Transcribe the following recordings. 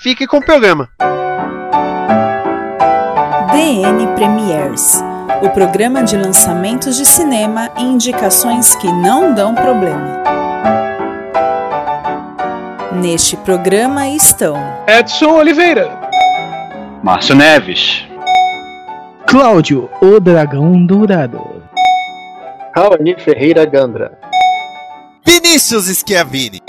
fique com o programa. DN Premiers o programa de lançamentos de cinema e indicações que não dão problema. Neste programa estão Edson Oliveira, Márcio Neves, Cláudio, o Dragão Dourado, Raoni Ferreira Gandra, Vinícius Schiavini.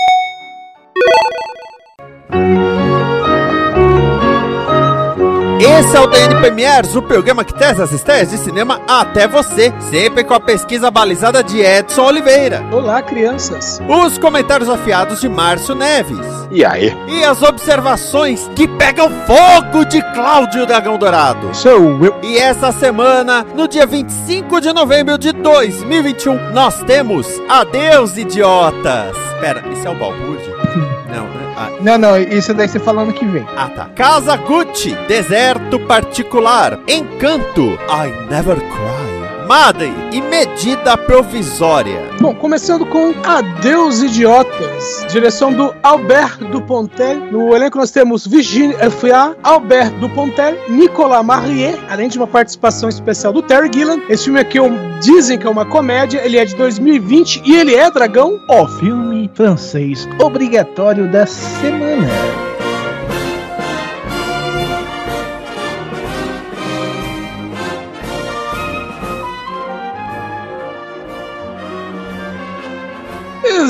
Esse é o DN Premiers, o programa que traz as estreias de cinema até você, sempre com a pesquisa balizada de Edson Oliveira. Olá, crianças. Os comentários afiados de Márcio Neves. E aí? E as observações que pegam fogo de Cláudio Dragão Dourado. Sou eu. E essa semana, no dia 25 de novembro de 2021, nós temos Adeus Idiotas. Pera, isso é o balbúrdio? Não, né? Ah, Não, não, isso daí você falando que vem. ah, tá. Casa Gucci, Deserto Particular, Encanto, I Never Cry, Madden e Medida Provisória. Bom, começando com Adeus Idiotas, direção do Albert Dupontel. No elenco nós temos Virginie Efra, Albert Dupontel, Nicolas Marié, além de uma participação especial do Terry Gilliam. Esse filme aqui é um- dizem que é uma comédia, ele é de 2020 e ele é dragão. O filme francês obrigatório da semana.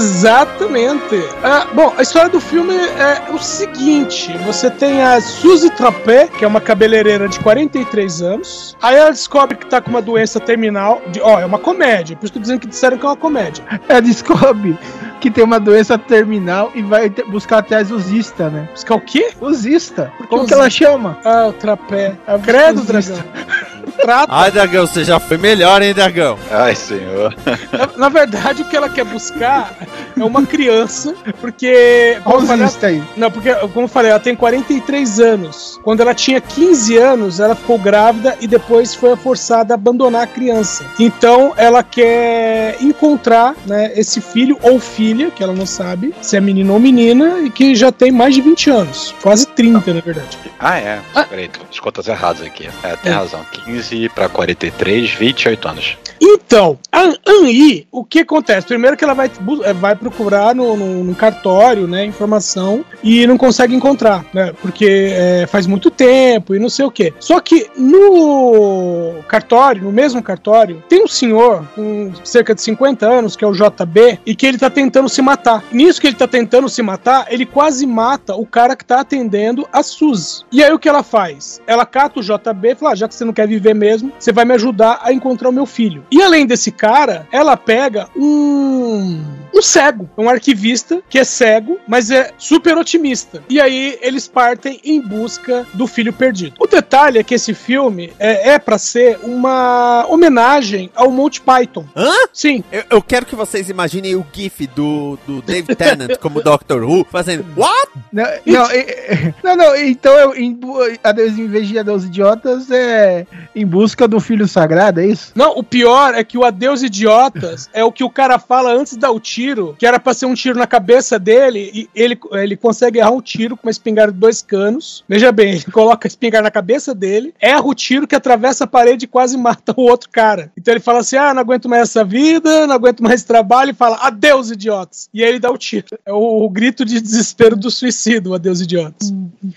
Exatamente. Ah, bom, a história do filme é o seguinte: você tem a Suzy Trapé, que é uma cabeleireira de 43 anos. Aí ela descobre que tá com uma doença terminal. De, ó, é uma comédia, por isso que eu tô dizendo que disseram que é uma comédia. Ela descobre que tem uma doença terminal e vai buscar atrás o Zista, né? Buscar o quê? O Zista. que Como que ela chama? Ah, o trapé. A Credo, dragão. Trata. Ai, Dragão, você já foi melhor, hein, Dragão? Ai, senhor. Na, na verdade, o que ela quer buscar é uma criança, porque. Falei, Zista aí. Não, porque, como eu falei, ela tem 43 anos. Quando ela tinha 15 anos, ela ficou grávida e depois foi forçada a abandonar a criança. Então, ela quer encontrar né, esse filho ou filha, que ela não sabe se é menino ou menina, e que já tem mais de 20 anos. Quase 30, na verdade. Ah, é. Ah. Peraí, tô as contas erradas aqui. É, tem É. razão. 15 pra 43, 28 anos. Então, a Anli, o que acontece? Primeiro que ela vai, eh, vai procurar no, no- no cartório, né, informação e não consegue encontrar, né, porque eh, faz muito tempo e não sei o quê. Só que no cartório, no mesmo cartório, tem um senhor com cerca de 50 anos, que é o JB, e que ele tá tentando se matar. Nisso que ele tá tentando se matar, ele quase mata o cara que tá atendendo a Suzy. E aí o que ela faz? Ela cata o JB e fala: ah, já que você não quer viver mesmo, você vai me ajudar a encontrar o meu filho. E além desse cara, ela pega um. um cego, um arquivista que é cego, mas é super otimista. E aí eles partem em busca do filho perdido. O detalhe é que esse filme é, é para ser uma homenagem ao Monty Python. Hã? Sim. Eu, eu quero que vocês imaginem o GIF do, do Dave Tennant como Doctor Who, fazendo What? Não, não, não, não, então eu, em, adeus, em vez de adeus idiotas, é em busca do filho sagrado, é isso? Não, o pior é que o Adeus Idiotas é o que o cara fala antes de dar o tiro, que era pra ser um tiro na cabeça dele, e ele, ele consegue errar um tiro com uma espingarda de dois canos. Veja bem, ele coloca a espingarda na cabeça dele, erra o tiro que atravessa a parede e quase mata o outro cara. Então ele fala assim: ah, não aguento mais essa vida, não aguento mais trabalho, e fala, adeus, idiotas. E aí ele dá o tiro. É o, o grito de desespero do suicídio, o adeus, idiotas.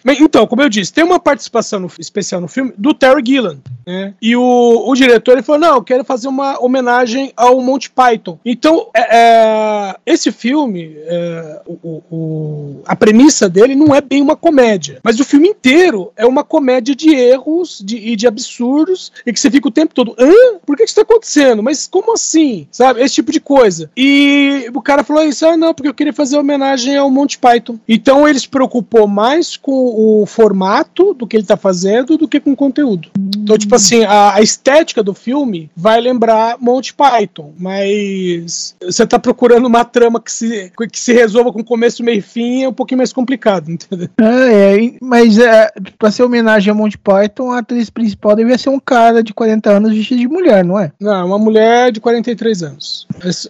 Bem, então, como eu disse, tem uma participação no- especial no filme do Terry Gilliam. Né? E o, o diretor ele falou: não, eu quero fazer uma homenagem ao Monty Python. Então, é, é, esse filme, é, o- o- a premissa dele não é bem uma comédia, mas o filme inteiro é uma comédia de erros de- e de absurdos e que você fica o tempo todo, hã? Por que isso tá acontecendo? Mas como assim? Sabe? Esse tipo de coisa. E o cara falou isso, ah, não, porque eu queria fazer homenagem ao Monty Python. Então ele se preocupou mais com o formato do que ele tá fazendo do que com o conteúdo. Então, tipo assim, a, a estética do filme vai lembrar Monty Python, mas você tá procurando uma trama que se, que se resolva com começo, meio e fim, é um pouquinho mais complicado, entendeu? É, e- mas é, pra ser homenagem a Monty Python, a atriz principal devia ser um cara de 40 anos vestido de mulher, não é? Não, é uma mulher de 43 anos.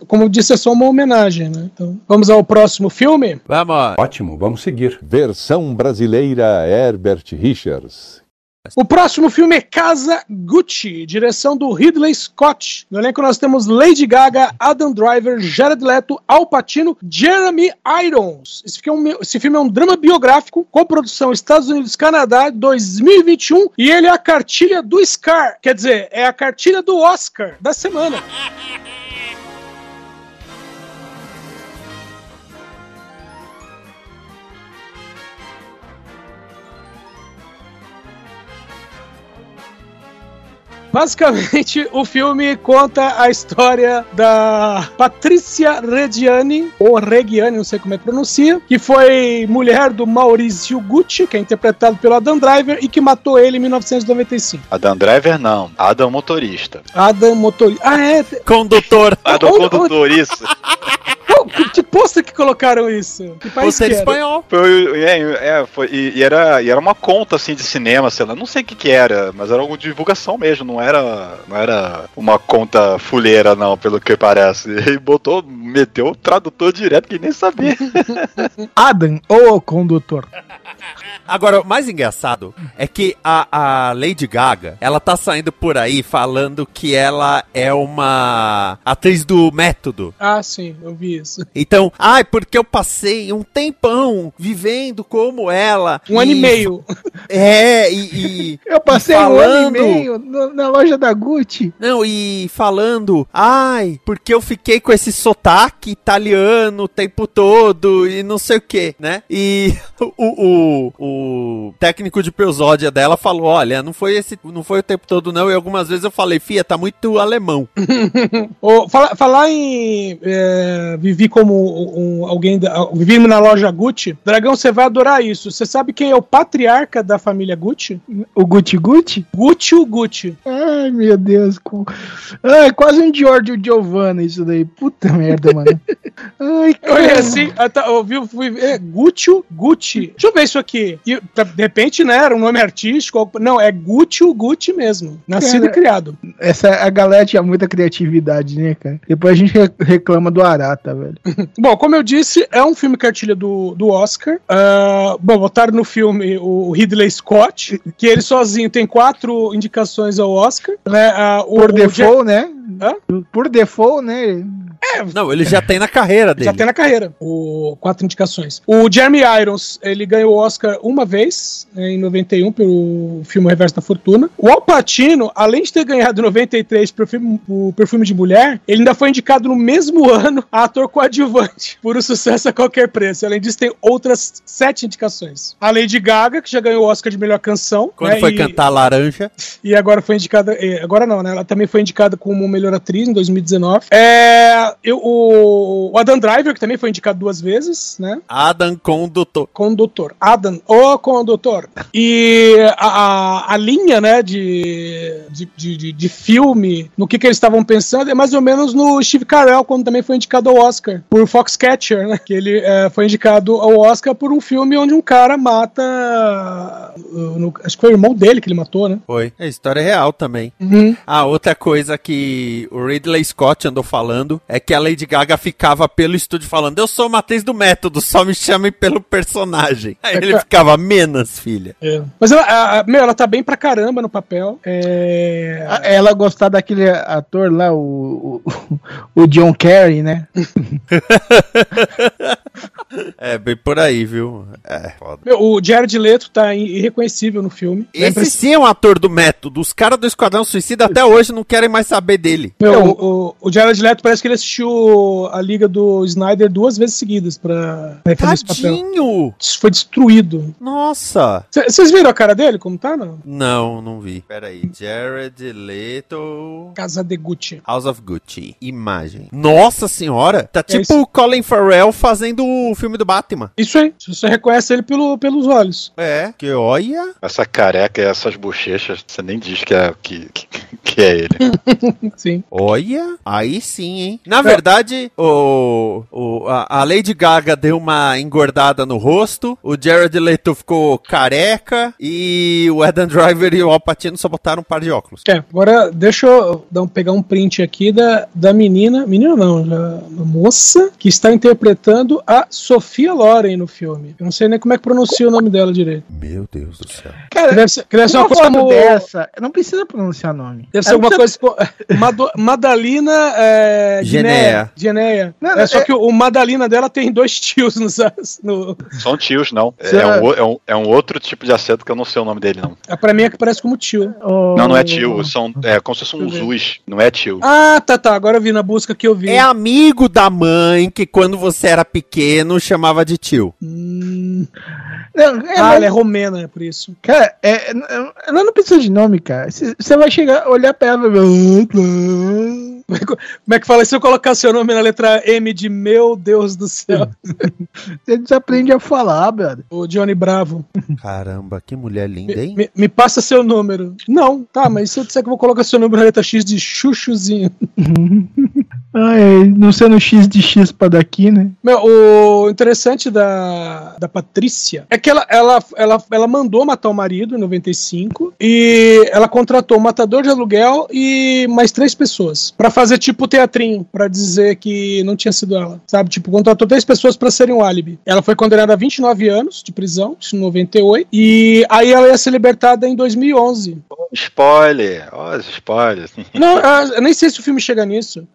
Como eu disse, é só uma homenagem, né? Então, vamos ao próximo filme. Vamos. Ótimo, vamos seguir. Versão brasileira Herbert Richards. O próximo filme é Casa Gucci, direção do Ridley Scott. No elenco nós temos Lady Gaga, Adam Driver, Jared Leto, Al Pacino, Jeremy Irons. Esse filme, é um- esse filme é um drama biográfico com produção Estados Unidos-Canadá 2021 e ele é a cartilha do Scar, quer dizer, é a cartilha do Oscar da semana. Basicamente, o filme conta a história da Patrícia Reggiani, ou Reggiani, não sei como é que pronuncia, que foi mulher do Maurizio Gucci, que é interpretado pelo Adam Driver, e que matou ele em 1995. Adam Driver não, Adam Motorista. Adam Motori. Ah, é? Condutor. Adam Condutor, isso. Pôster que colocaram isso? Que país Você que é era? espanhol. Foi, é, é, foi, e, e era, e era uma conta assim de cinema, sei lá, não sei o que que era, mas era algo de divulgação mesmo, não era, não era uma conta fuleira não, pelo que parece. E botou, meteu o tradutor direto que nem sabia. Adam, ou o condutor. Agora, o mais engraçado é que a, a Lady Gaga, ela tá saindo por aí falando que ela é uma atriz do método. Ah, sim, eu vi isso. Então, ai, porque eu passei um tempão vivendo como ela. Um ano e meio. É, e. e- Eu passei e um ano e falando- meio na loja da Gucci. Não, e falando, ai, porque eu fiquei com esse sotaque italiano o tempo todo e não sei o que, né? E o, o, o técnico de prosódia dela falou: olha, não foi esse, não foi o tempo todo, não. E algumas vezes eu falei, Fia, tá muito alemão. Fala- falar em é, vivi como um, alguém vivi na loja Gucci, Dragão, você vai adorar isso. Você sabe quem é o patriarca da família Gucci? O Gucci Gucci? Gucci o Gucci. Ai, meu Deus. com- Ai, quase um Giorgio Giovanna isso daí. Puta merda, mano. Ai, Eu cara. assim, ah, tá, ouviu, fui, é, Gucci o Gucci. Deixa eu ver isso aqui. E, tá, de repente, né, era um nome artístico. Não, é Gucci o Gucci mesmo. Nascido Cara, e criado. Essa, a galera tinha muita criatividade, né, cara? Depois a gente re- reclama do Arata, velho. Bom, como eu disse, é um filme cartilha do, do Oscar. Ah, bom, botaram no filme o Ridley Scott, que ele sozinho tem quatro indicações ao Oscar. Né? Ah, o- Por o default, né? Hã? Por default, né? Não, ele já tem na carreira dele. Já tem na carreira o quatro indicações. O Jeremy Irons, ele ganhou o Oscar uma vez, né, em 91, pelo filme O Reverso da Fortuna. O Al Pacino, além de ter ganhado em 93 por filme, por Perfume de Mulher, ele ainda foi indicado no mesmo ano a ator coadjuvante por o sucesso a qualquer preço. Além disso, tem outras sete indicações. A Lady Gaga, que já ganhou o Oscar de melhor canção. Quando né, foi e- cantar Laranja. e agora foi indicada. eh, Agora não, né? Ela também foi indicada como melhor atriz em 2019. É, eu, o, o Adam Driver, que também foi indicado duas vezes, né? Adam Condutor. Condutor. Adam, o condutor. E a, a, a linha, né, de, de, de, de- filme, no que, que eles estavam pensando, é mais ou menos no Steve Carell, quando também foi indicado ao Oscar, por Foxcatcher, né? Que ele eh, foi indicado ao Oscar por um filme onde um cara mata. uh, no- acho que foi o irmão dele que ele matou, né? Foi. É história real também. Uhum. Ah, outra coisa que o Ridley Scott andou falando é que a Lady Gaga ficava pelo estúdio falando: Eu sou uma atriz do método, só me chamem pelo personagem. Aí ele ficava menos, filha. É. Mas ela, a- a- meu, ela tá bem pra caramba no papel. É... A- Ela gostar daquele ator lá, o, o, o John Kerry, né? É, bem por aí, viu? É, foda. Meu, o Jared Leto tá irreconhecível no filme. É Esse sim é um ator do método. Os caras do Esquadrão Suicida até hoje não querem mais saber dele. Meu, o, o, o Jared Leto parece que ele assistiu a Liga do Snyder duas vezes seguidas pra, pra fazer esse papel. Foi destruído. Nossa! Vocês viram a cara dele, como tá, não? Não, não vi. Pera aí. Jared Leto... Casa de Gucci. House of Gucci. Imagem. Nossa senhora! Tá tipo isso. o Colin Farrell fazendo o filme do Batman. Isso aí. Você reconhece ele pelo, pelos olhos. É. Que olha... Essa careca e essas bochechas, você nem diz que é, que, que, que é ele. Sim. Olha, aí sim, hein? Na verdade, o, o, a, a Lady Gaga deu uma engordada no rosto, o Jared Leto ficou careca e o Adam Driver e o Al Pacino só botaram um par de óculos. É, agora deixa eu dar um- pegar um print aqui da, da menina, menina não, da moça que está interpretando a Sofia Loren no filme. Eu não sei nem como é que pronuncia o nome dela direito. Meu Deus do céu. Que Cara, deve ser, que deve ser uma uma coisa como... dessa, não precisa pronunciar nome. Deve ser alguma precisa- coisa como Mado- Madalina é, Genéa. Genéa. Não, é, só é- que o Madalina dela tem dois tios no, no, São tios, não. É, é um, é um- é um outro tipo de acento que eu não sei o nome dele, não. é, pra mim é que parece como tio. Oh, Não, não é tio. São, é como se fosse um. Zuz. Não é tio. Ah, tá, tá. Agora eu vi na busca que eu vi. É amigo da mãe que quando você era pequeno chamava de tio. Hum, Não, é, ah, mas- ela é romena, é por isso. Cara, é, é- ela não precisa de nome, cara. Você vai chegar, olhar pra ela e vai. Como é que fala? Se eu colocar seu nome na letra M de meu Deus do céu. Você desaprende a falar, brother. O Johnny Bravo. Caramba, que mulher linda, hein? me- me passa seu número. Não, tá, mas se eu disser que eu vou colocar seu número na letra X de chuchuzinho. Ah, é, não sendo X de X pra daqui, né? Meu, o interessante da, da Patrícia é que ela, ela, ela, ela mandou matar o marido em 95 e ela contratou um matador de aluguel e mais três pessoas pra fazer tipo teatrinho, pra dizer que não tinha sido ela, sabe? Tipo, contratou três pessoas pra serem um álibi. Ela foi condenada a 29 anos de prisão, isso em 98, e aí ela ia ser libertada em 2011. Spoiler. Olha os spoilers. Não, ah, eu nem sei se o filme chega nisso.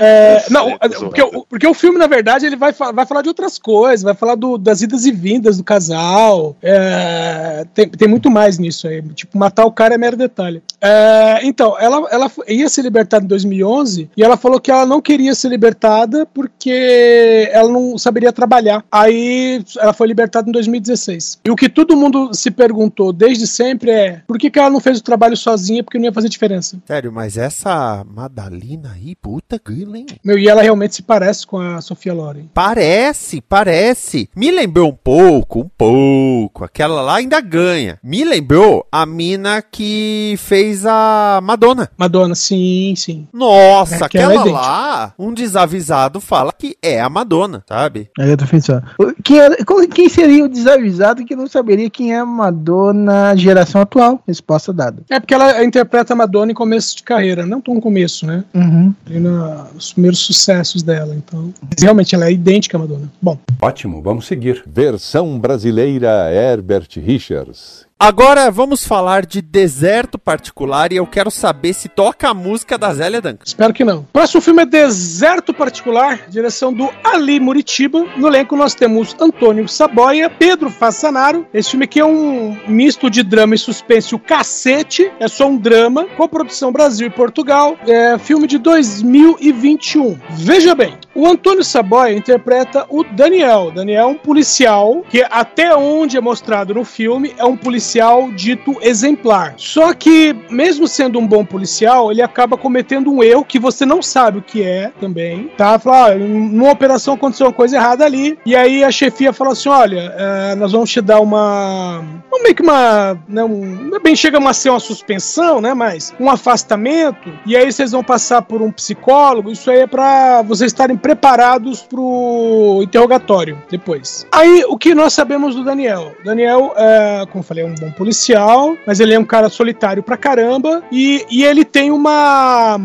É, não, tô porque, o- porque o filme, na verdade, ele vai, vai falar de outras coisas, vai falar do- das idas e vindas do casal. é, tem, tem muito mais nisso aí. Tipo, matar o cara é mero detalhe. É, então, ela, ela ia ser libertada em 2011 e ela falou que ela não queria ser libertada porque ela não saberia trabalhar. Aí ela foi libertada em 2016. E o que todo mundo se perguntou desde sempre é por que, que ela não fez o trabalho sozinha porque não ia fazer diferença. Sério, mas essa Madalina aí, puta grila, hein? Meu, e ela realmente se parece com a Sofia Loren. Parece, parece. Me lembrou um pouco, um pouco. Aquela lá ainda ganha. Me lembrou a mina que fez a Madonna. Madonna, sim, sim. Nossa, É ela é aquela idêntica. lá, um desavisado fala que é a Madonna, sabe? Aí eu tô pensando. Quem, era- qual- quem seria o desavisado que não saberia quem é a Madonna geração atual? Resposta dada. É porque ela interpreta a Madonna em começo de carreira, não tão no começo, né? Uhum. Na- nos primeiros sucessos dela, então. Realmente ela é idêntica à Madonna. Bom, Ótimo, vamos seguir. Versão brasileira Herbert Richards. Agora vamos falar de deserto particular e eu quero saber se toca a música da Zélia Duncan. espero que não. Próximo filme é Deserto Particular, direção do Ali Muritiba. No elenco nós temos Antônio Saboia, Pedro Fassanaro. Esse filme aqui é um misto de drama e suspense, o cacete. É só um drama, com produção Brasil e Portugal. É filme de 2021. Veja bem, o Antônio Saboia interpreta o Daniel. Daniel é um policial que, até onde é mostrado no filme, é um policial dito exemplar. Só que, mesmo sendo um bom policial, ele acaba cometendo um erro que você não sabe o que é também. Tá? Fala, ah, numa operação aconteceu uma coisa errada ali. E aí a chefia fala assim: olha, eh, nós vamos te dar uma. meio que uma. Né, um, é bem chega a ser uma suspensão, né? Mas um afastamento. E aí vocês vão passar por um psicólogo. Isso aí é pra vocês estarem preparados pro interrogatório depois. Aí o que nós sabemos do Daniel? Daniel, é, como eu falei, é um bom policial, mas ele é um cara solitário pra caramba. E, e ele tem uma.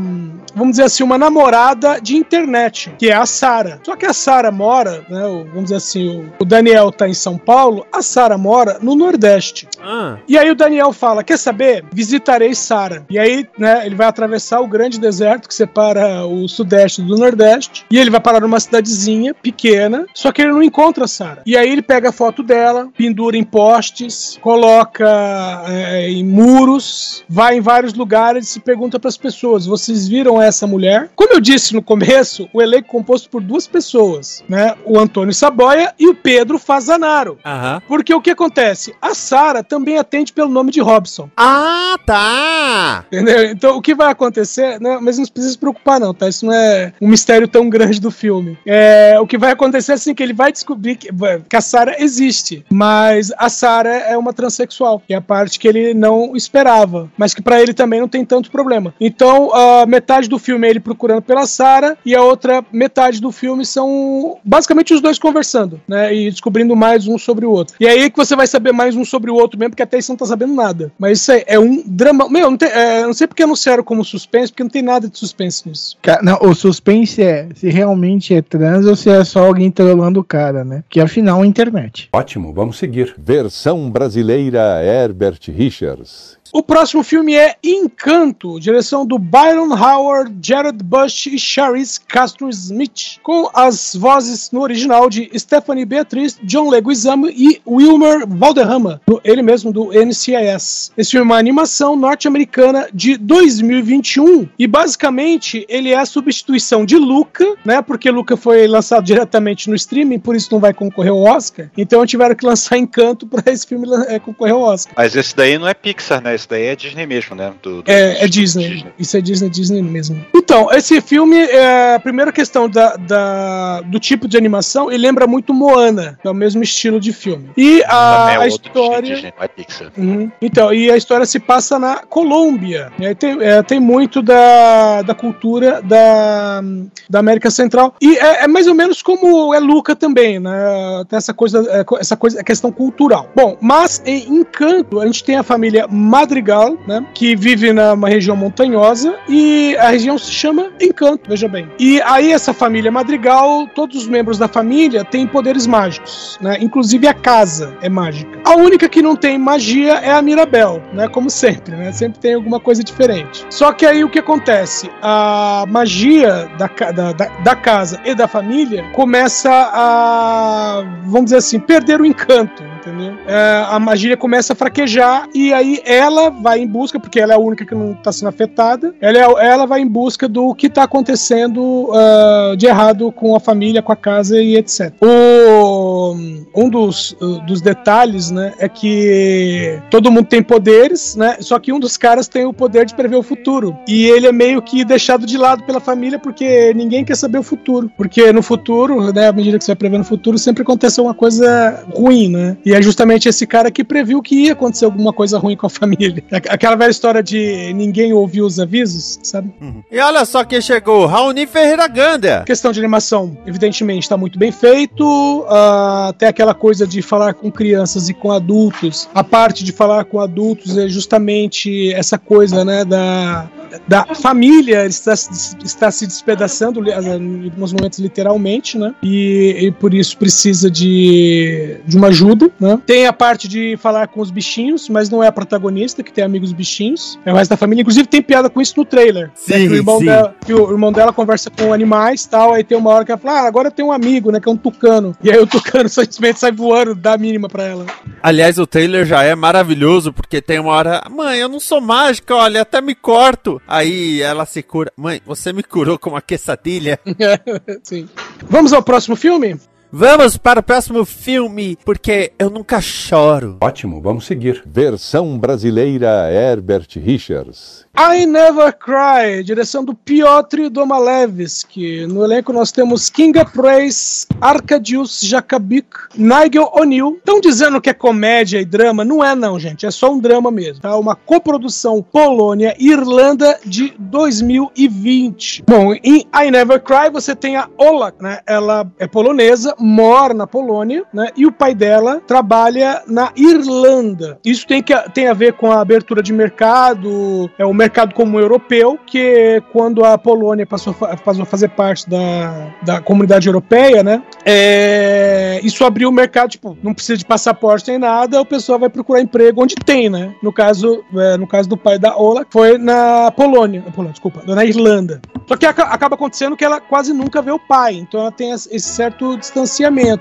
Vamos dizer assim, uma namorada de internet, que é a Sara. Só que a Sara mora, né? Vamos dizer assim, o, Daniel tá em São Paulo, a Sara mora no Nordeste. Ah, E aí o Daniel fala: Quer saber? Visitarei Sara. E aí, né, ele vai atravessar o grande deserto que separa o Sudeste do Nordeste. E ele vai parar numa cidadezinha pequena. Só que ele não encontra a Sara. E aí ele pega a foto dela, pendura em postes, toca é, em muros, vai em vários lugares e se pergunta para as pessoas: vocês viram essa mulher? Como eu disse no começo, o elenco é composto por duas pessoas, né? O Antônio Saboia e o Pedro Fazanaro. Aham. Porque o que acontece? A Sara também atende pelo nome de Robson. Ah, tá! Entendeu? Então o que vai acontecer, né, mas não precisa se preocupar, não, tá? Isso não é um mistério tão grande do filme. É, o que vai acontecer é assim que ele vai descobrir que, que a Sarah existe. Mas a Sarah é uma transexual, que é a parte que ele não esperava. Mas que pra ele também não tem tanto problema. Então, a metade do filme é ele procurando pela Sarah, e a outra metade do filme são basicamente os dois conversando, né? E descobrindo mais um sobre o outro. E aí que você vai saber mais um sobre o outro mesmo, porque até você não tá sabendo nada. Mas isso aí é um drama. Meu, não, tem, é, não sei porque anunciaram como suspense, porque não tem nada de suspense nisso. Não, o suspense é se realmente é trans ou se é só alguém trolando o cara, né? Que afinal é internet. Ótimo, vamos seguir. Versão brasileira Herbert Richards. O próximo filme é Encanto, direção do Byron Howard, Jared Bush e Charis Castro Smith, com as vozes no original de Stephanie Beatriz, John Leguizamo e Wilmer Valderrama, ele mesmo do NCIS. Esse filme é uma animação norte-americana de 2021 e basicamente ele é a substituição de Luca, né? Porque Luca foi lançado diretamente no streaming, por isso não vai concorrer ao Oscar. Então tiveram que lançar Encanto para esse filme eh, concorrer ao Oscar. Mas esse daí não é Pixar, né? Esse daí é Disney mesmo, né? Do- do- É, é Disney. Isso é Disney, Disney mesmo. Então, esse filme, é, a primeira questão da, da- do tipo de animação, ele lembra muito Moana, que é o mesmo estilo de filme. E a, é a história. Disney, é Pixar. Uhum. Então, e a história se passa na Colômbia. Aí tem, é, tem muito da, da cultura da, da América Central. E é, é mais ou menos como é Luca também, né? Tem essa coisa, é, essa coisa, a questão cultural. Bom, mas em Encanto, a gente tem a família Madrigal, né? Que vive numa região montanhosa e a região se chama Encanto, veja bem. E aí essa família Madrigal, todos os membros da família têm poderes mágicos, né? Inclusive a casa é mágica. A única que não tem magia é a Mirabel, né? Como sempre, né? Sempre tem alguma coisa diferente. Só que aí o que acontece? A magia da, da, da, da casa e da família começa a, vamos dizer assim, perder o encanto, entendeu? É, a magia começa a fraquejar e aí ela vai em busca, porque ela é a única que não está sendo afetada, ela, é- ela vai em busca do que está acontecendo ah, de errado com a família, com a casa e etc. O, um dos, uh, dos detalhes, né, é que todo mundo tem poderes, né, só que um dos caras tem o poder de prever o futuro. E ele é meio que deixado de lado pela família porque ninguém quer saber o futuro. Porque no futuro, né, à medida que você vai prevendo o futuro, sempre acontece alguma coisa ruim, né? E é justamente esse cara que previu que ia acontecer alguma coisa ruim com a família. Aqu- Aquela velha história de ninguém ouviu os avisos, sabe? E olha só quem chegou, Raoni Ferreira Ganda. questão de animação, evidentemente, está muito bem feito. ah, até aquela coisa de falar com crianças e com adultos. A parte de falar com adultos é justamente essa coisa, né, da, da família está, se- está se despedaçando, li- em alguns momentos literalmente, né? E, e por isso precisa de, de uma ajuda, né? Tem a parte de falar com os bichinhos, mas não é a protagonista que tem amigos bichinhos, é o resto da família. Inclusive tem piada com isso no trailer. né, que o irmão sim. dela que o irmão dela conversa com animais e tal, aí tem uma hora que ela fala, ah, agora tem um amigo, né, que é um tucano. E aí o tucano simplesmente sai voando, dá a mínima pra ela. Aliás, o trailer já é maravilhoso, porque tem uma hora. Mãe, eu não sou mágica, olha, até me corto. Aí ela se cura. Mãe, você me curou com uma quesadilha. Sim. Vamos ao próximo filme? Vamos para o próximo filme, porque eu nunca choro. Ótimo, vamos seguir. Versão brasileira Herbert Richards. I Never Cry, direção do Piotr Domalevski. No elenco nós temos Kinga Praise, Arkadiusz Jakabik, Nigel O'Neill. Estão dizendo que é comédia e drama? Não é não, gente. É só um drama mesmo. Tá? Uma coprodução Polônia e Irlanda de 2020. Bom, em I Never Cry você tem a Ola, né? Ela é polonesa, mora na Polônia, né? E o pai dela trabalha na Irlanda. Isso tem, que, tem a ver com a abertura de mercado, é o mercado comum europeu, que quando a Polônia passou, passou a fazer parte da, da comunidade europeia, né? É, isso abriu o mercado, tipo, não precisa de passaporte nem nada, o pessoal vai procurar emprego onde tem, né? No caso, é, no caso do pai da Ola, foi na Polônia, na Polônia, desculpa, na Irlanda. Só que aca- acaba acontecendo que ela quase nunca vê o pai, então ela tem esse certo distanciamento.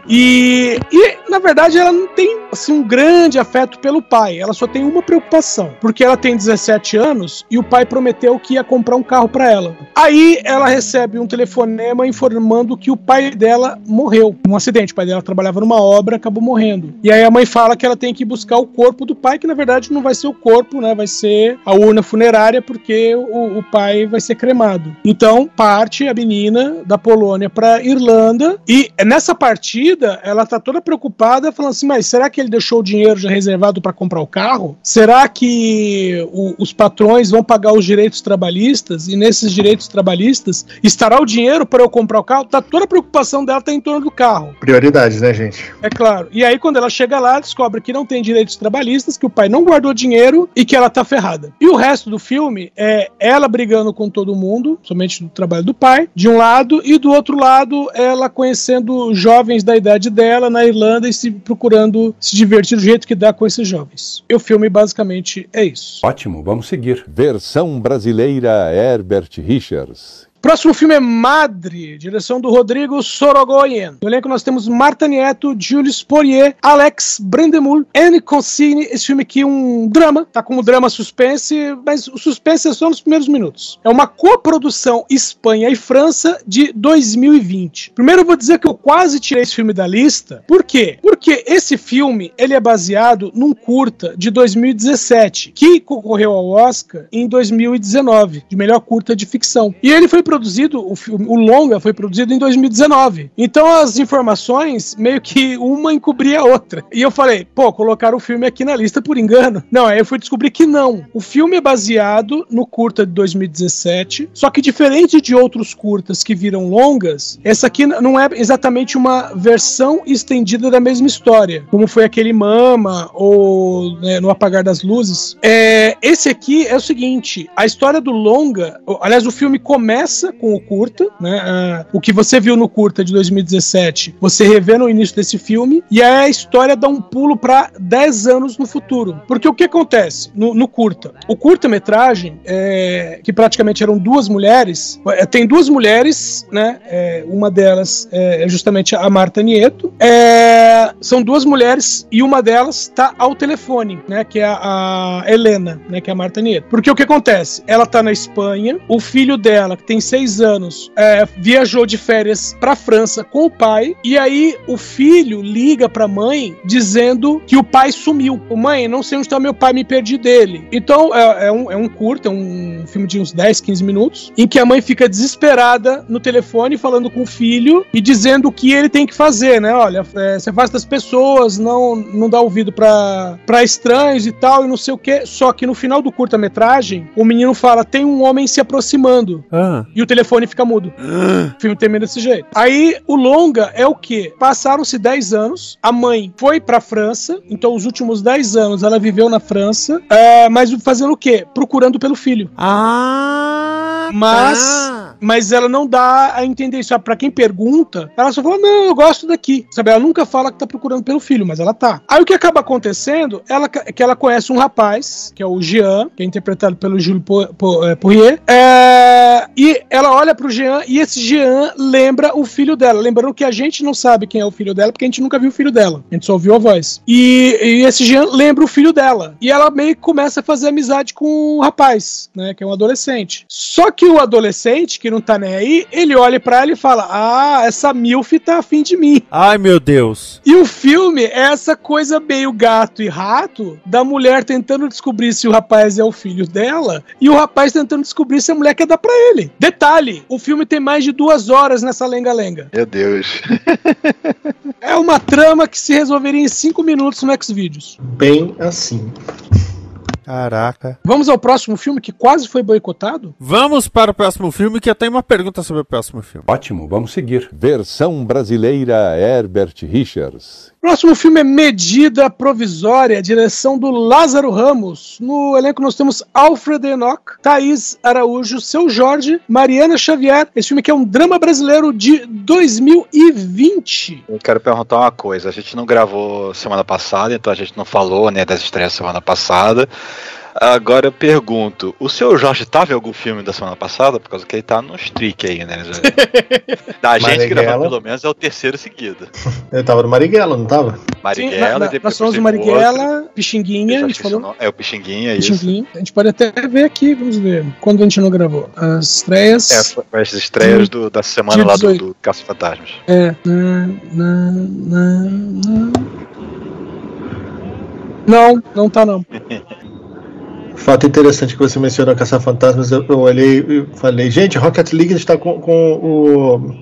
E, e na verdade, ela não tem assim, um grande afeto pelo pai. Ela só tem uma preocupação. Porque ela tem 17 anos e o pai prometeu que ia comprar um carro para ela. Aí ela recebe um telefonema informando que o pai dela morreu num acidente. O pai dela trabalhava numa obra, acabou morrendo. E aí a mãe fala que ela tem que buscar o corpo do pai, que na verdade não vai ser o corpo, né? Vai ser a urna funerária, porque o, o pai vai ser cremado. Então parte a menina da Polônia para Irlanda e nessa partida ela tá toda preocupada, falando assim: mas será que ele deixou o dinheiro já reservado para comprar o carro? Será que o- os patrões vão pagar os direitos trabalhistas e nesses direitos trabalhistas estará o dinheiro para eu comprar o carro? Tá toda a preocupação dela tá em torno do carro. Prioridades, né, gente? É claro. E aí, quando ela chega lá, descobre que não tem direitos trabalhistas, que o pai não guardou dinheiro e que ela tá ferrada. E o resto do filme é ela brigando com todo mundo, somente no trabalho do pai, de um lado, e do outro lado, ela conhecendo jovens da idade dela na Irlanda e se procurando se divertir do jeito que dá com esses jovens. E o filme basicamente é isso. Ótimo, vamos seguir. Versão brasileira Herbert Richards. Próximo filme é Madre, direção do Rodrigo Sorogoyen. No elenco nós temos Marta Nieto, Julius Poirier, Alex Brandemul, Anne Consigne. Esse filme aqui é um drama, tá como drama suspense, mas o suspense é só nos primeiros minutos. É uma coprodução Espanha e França de 2020. Primeiro eu vou dizer que eu quase tirei esse filme da lista. Por quê? Porque esse filme, ele é baseado num curta de 2017, que concorreu ao Oscar em 2019, de melhor curta de ficção. E ele foi produzido, o filme, o longa foi produzido em 2019. Então as informações meio que uma encobria a outra. E eu falei, pô, colocaram o filme aqui na lista por engano. Não, aí eu fui descobrir que não. O filme é baseado no curta de 2017, só que diferente de outros curtas que viram longas, essa aqui não é exatamente uma versão estendida da mesma história, como foi aquele Mama ou né, No Apagar das Luzes. É, esse aqui é o seguinte: a história do longa, aliás, o filme começa com o curta, né? ah, o que você viu no curta de 2017, você revê no início desse filme, e aí a história dá um pulo para 10 anos no futuro. Porque o que acontece no, no curta? O curta-metragem, é, que praticamente eram duas mulheres, é, tem duas mulheres, né? é, uma delas é, é justamente a Marta Nieto. É, são duas mulheres e uma delas tá ao telefone, né? Que é a, a Helena, né? Que é a Marta Nieto. Porque o que acontece? Ela tá na Espanha, o filho dela, que tem seis anos, é, viajou de férias pra França com o pai, e aí o filho liga pra mãe dizendo que o pai sumiu. Mãe, não sei onde tá meu pai, me perdi dele. Então é, é um, é um curto, é um filme de uns 10, 15 minutos, em que a mãe fica desesperada no telefone falando com o filho e dizendo o que ele tem que fazer, né? Olha, é, você afasta das pessoas, não, não dá ouvido pra estranhos e tal, e não sei o que. Só que no final do curta-metragem, o menino fala: tem um homem se aproximando. Ah. E o telefone fica mudo. O filme termina desse jeito. Aí o longa é o quê? Passaram-se 10 anos, a mãe foi pra França, então os últimos 10 anos ela viveu na França, é, mas fazendo o quê? Procurando pelo filho. Ah! Mas, tá. Mas ela não dá a entender isso. Pra quem pergunta, ela só fala: Não, eu gosto daqui. Sabe? Ela nunca fala que tá procurando pelo filho, mas ela tá. Aí o que acaba acontecendo ela, é que ela conhece um rapaz, que é o Jean, que é interpretado pelo Júlio eh, Poirier. É, e ela olha pro Jean e esse Jean lembra o filho dela. Lembrando que a gente não sabe quem é o filho dela, porque a gente nunca viu o filho dela. A gente só ouviu a voz. E, e esse Jean lembra o filho dela. E ela meio que começa a fazer amizade com o rapaz, né? Que é um adolescente. Só que o adolescente, que não tá nem aí, ele olha pra ela e fala: Ah, essa Milf tá afim de mim. Ai, meu Deus. E o filme é essa coisa meio gato e rato da mulher tentando descobrir se o rapaz é o filho dela e o rapaz tentando descobrir se a mulher quer dar pra ele. Detalhe: o filme tem mais de duas horas nessa lenga-lenga. Meu Deus. É uma trama que se resolveria em cinco minutos no Xvideos. Bem assim. Caraca. Vamos ao próximo filme que quase foi boicotado? Vamos para o próximo filme, que eu tenho uma pergunta sobre o próximo filme. Ótimo, vamos seguir. Versão brasileira Herbert Richards. Próximo filme é Medida Provisória, direção do Lázaro Ramos. No elenco nós temos Alfred Enoch, Thaís Araújo, Seu Jorge, Mariana Xavier. Esse filme aqui é um drama brasileiro de 2020. Eu quero perguntar uma coisa. A gente não gravou semana passada, então a gente não falou né, das estreias semana passada. Agora eu pergunto: o seu Jorge tava em algum filme da semana passada? Por causa que ele tá no streak aí, né? Da gente Marighella. gravar pelo menos é o terceiro seguido. Eu tava no Marighella, não tava? Sim, Marighella, na- na- depois nós teve outro, Marighella, Pixinguinha, a gente falou. É o Pixinguinha, isso. Pixinguinha. A gente pode até ver aqui, vamos ver. Quando a gente não gravou. As estreias. É, foi as estreias do- da semana lá do, 18. do Caça Fantasmas. É. Na, na, na, na. Não, não tá não. Fato interessante que você mencionou Caça-Fantasmas, eu, eu olhei e falei, gente, Rocket League está com, com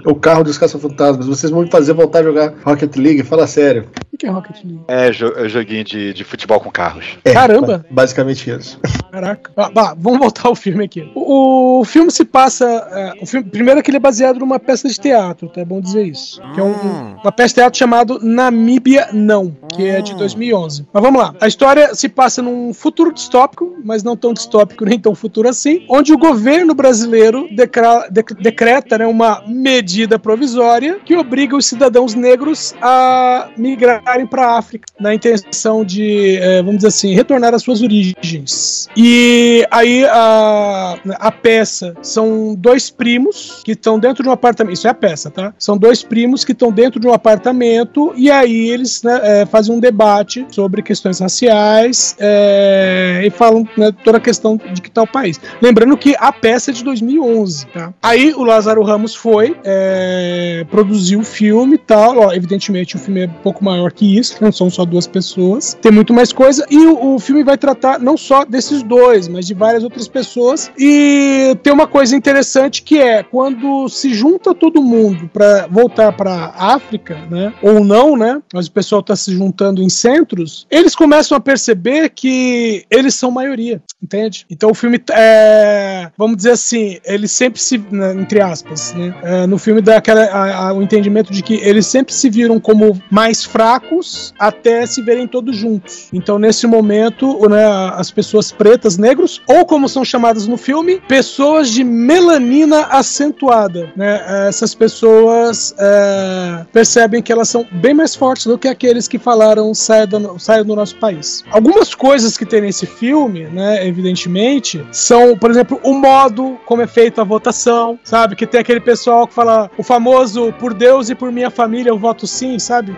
o, o carro dos Caça-Fantasmas, vocês vão me fazer voltar a jogar Rocket League? Fala sério. O que é Rocket League? É, jo é joguinho de, de futebol com carros. É, Caramba! ba- Basicamente isso. Caraca. Ah, bah, vamos voltar ao filme aqui. O, o filme se passa. é, o filme, primeiro é que ele é baseado numa peça de teatro, tá? É bom dizer isso. Que é um- Hum. uma peça de teatro chamada Namíbia Não, que é de 2011. Mas vamos lá. A história se passa num futuro distópico, mas não tão distópico nem tão futuro assim, onde o governo brasileiro decra- dec- decreta né, uma medida provisória que obriga os cidadãos negros a migrarem para a África, na intenção de, eh, vamos dizer assim, retornar às suas origens. E aí a, a peça são dois primos que estão dentro de um apartamento. Isso é a peça, tá? São dois primos que estão dentro de um apartamento e aí eles né, eh, fazem um debate sobre questões raciais eh, e falam né, toda a questão de que tá país. Lembrando que a peça é de 2011, tá? Aí o Lázaro Ramos foi, eh, produziu o filme e tal. Ó, evidentemente o filme é um pouco maior que isso, não são só duas pessoas. Tem muito mais coisa. E o, o filme vai tratar não só desses dois, mas de várias outras pessoas. E tem uma coisa interessante que é quando se junta todo mundo para voltar para África, né? Ou não, né? Mas o pessoal tá se juntando em centros. Eles começam a perceber que eles são maioria, maioria. Entende? Então o filme é, vamos dizer assim, ele sempre se, né, entre aspas, né? É, no filme dá aquela, a- a- o entendimento de que eles sempre se viram como mais fracos até se verem todos juntos. Então nesse momento, né, as pessoas pretas, negros, ou como são chamadas no filme, pessoas de melanina acentuada, né? Essas pessoas é, percebem que elas são bem mais fortes do que aqueles que falaram saia do, saia do nosso país. Algumas coisas que tem nesse filme, né, evidentemente, são, por exemplo, o modo como é feita a votação, sabe? Que tem aquele pessoal que fala o famoso por Deus e por minha família eu voto sim, sabe?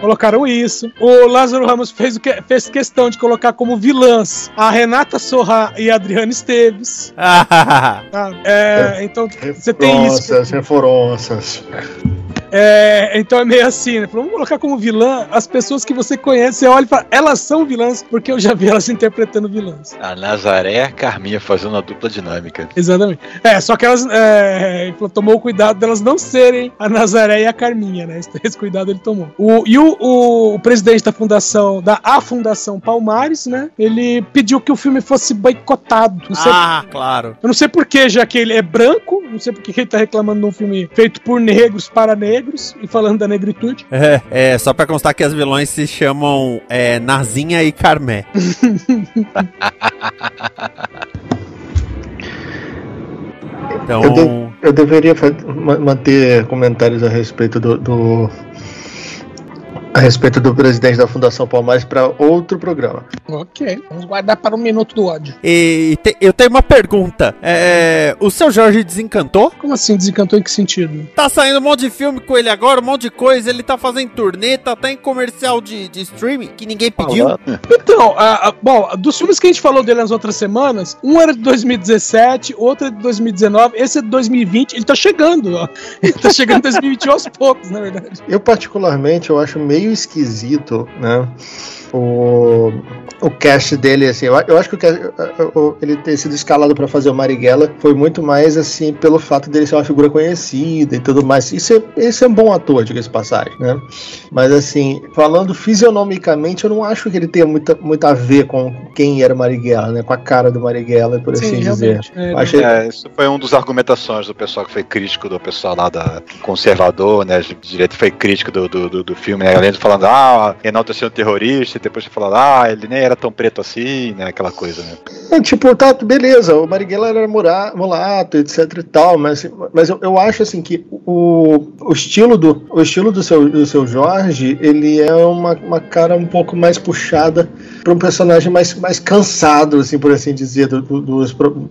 Colocaram isso. O Lázaro Ramos fez, o que, fez questão de colocar como vilãs a Renata Sorra e a Adriana Esteves. Ah, tá? É, então você tem isso. Reforças, reforças. É, então é meio assim, né? Vamos colocar como vilã as pessoas que você conhece, você olha e fala, elas são vilãs, porque eu já vi elas interpretando vilãs. A Nazaré e a Carminha fazendo a dupla dinâmica. Exatamente. É, só que elas é, tomou o cuidado delas não serem a Nazaré e a Carminha, né? Esse, esse cuidado ele tomou. O, e o, o, o presidente da fundação, da A Fundação Palmares, né? Ele pediu que o filme fosse boicotado. Não sei, ah, claro. eu não sei porquê, já que ele é branco, não sei porque ele tá reclamando de um filme feito por negros para negros e falando da negritude. É, é, só pra constar que as vilões se chamam é, Nazinha e Carmé. Então, Eu, de- eu deveria manter comentários a respeito do, do- a respeito do presidente da Fundação Palmares para outro programa. Ok, vamos guardar para o minuto do ódio. e te- eu tenho uma pergunta. É, o seu Jorge desencantou? Como assim desencantou em que sentido? Tá saindo um monte de filme com ele agora, um monte de coisa. Ele tá fazendo turnê, tá até em comercial de, de streaming que ninguém pediu. Então, a- a- bom, dos filmes que a gente falou dele nas outras semanas, um era de 2017, outro é de 2019, esse é de 2020, ele tá chegando, ó. Ele tá chegando em 2020 aos poucos, na verdade. Eu particularmente eu acho meio esquisito, né? O, o cast dele, assim, eu, eu acho que o, cast- o- o- ele ter sido escalado para fazer o Marighella foi muito mais, assim, pelo fato dele ser uma figura conhecida e tudo mais. Isso é, esse é um bom ator, diga-se de passagem, né? Mas, assim, falando fisionomicamente, eu não acho que ele tenha muita, muito a ver com quem era o Marighella, né? Com a cara do Marighella, por assim dizer. É, Achei- É, isso foi um dos argumentações do pessoal que foi crítico, do pessoal lá da conservador, né, de direito foi crítico do, do, do, do filme, né, falando, ah, enaltecendo terrorista, e depois falando, ah, ele nem era tão preto assim, né, aquela coisa, né. É, tipo, tá, beleza, o Marighella era mulato, etc e tal, mas, mas eu, eu acho assim que o, o estilo do o estilo do seu, do seu Jorge, ele é uma, uma cara um pouco mais puxada para um personagem mais, mais cansado, assim, por assim dizer, do, do-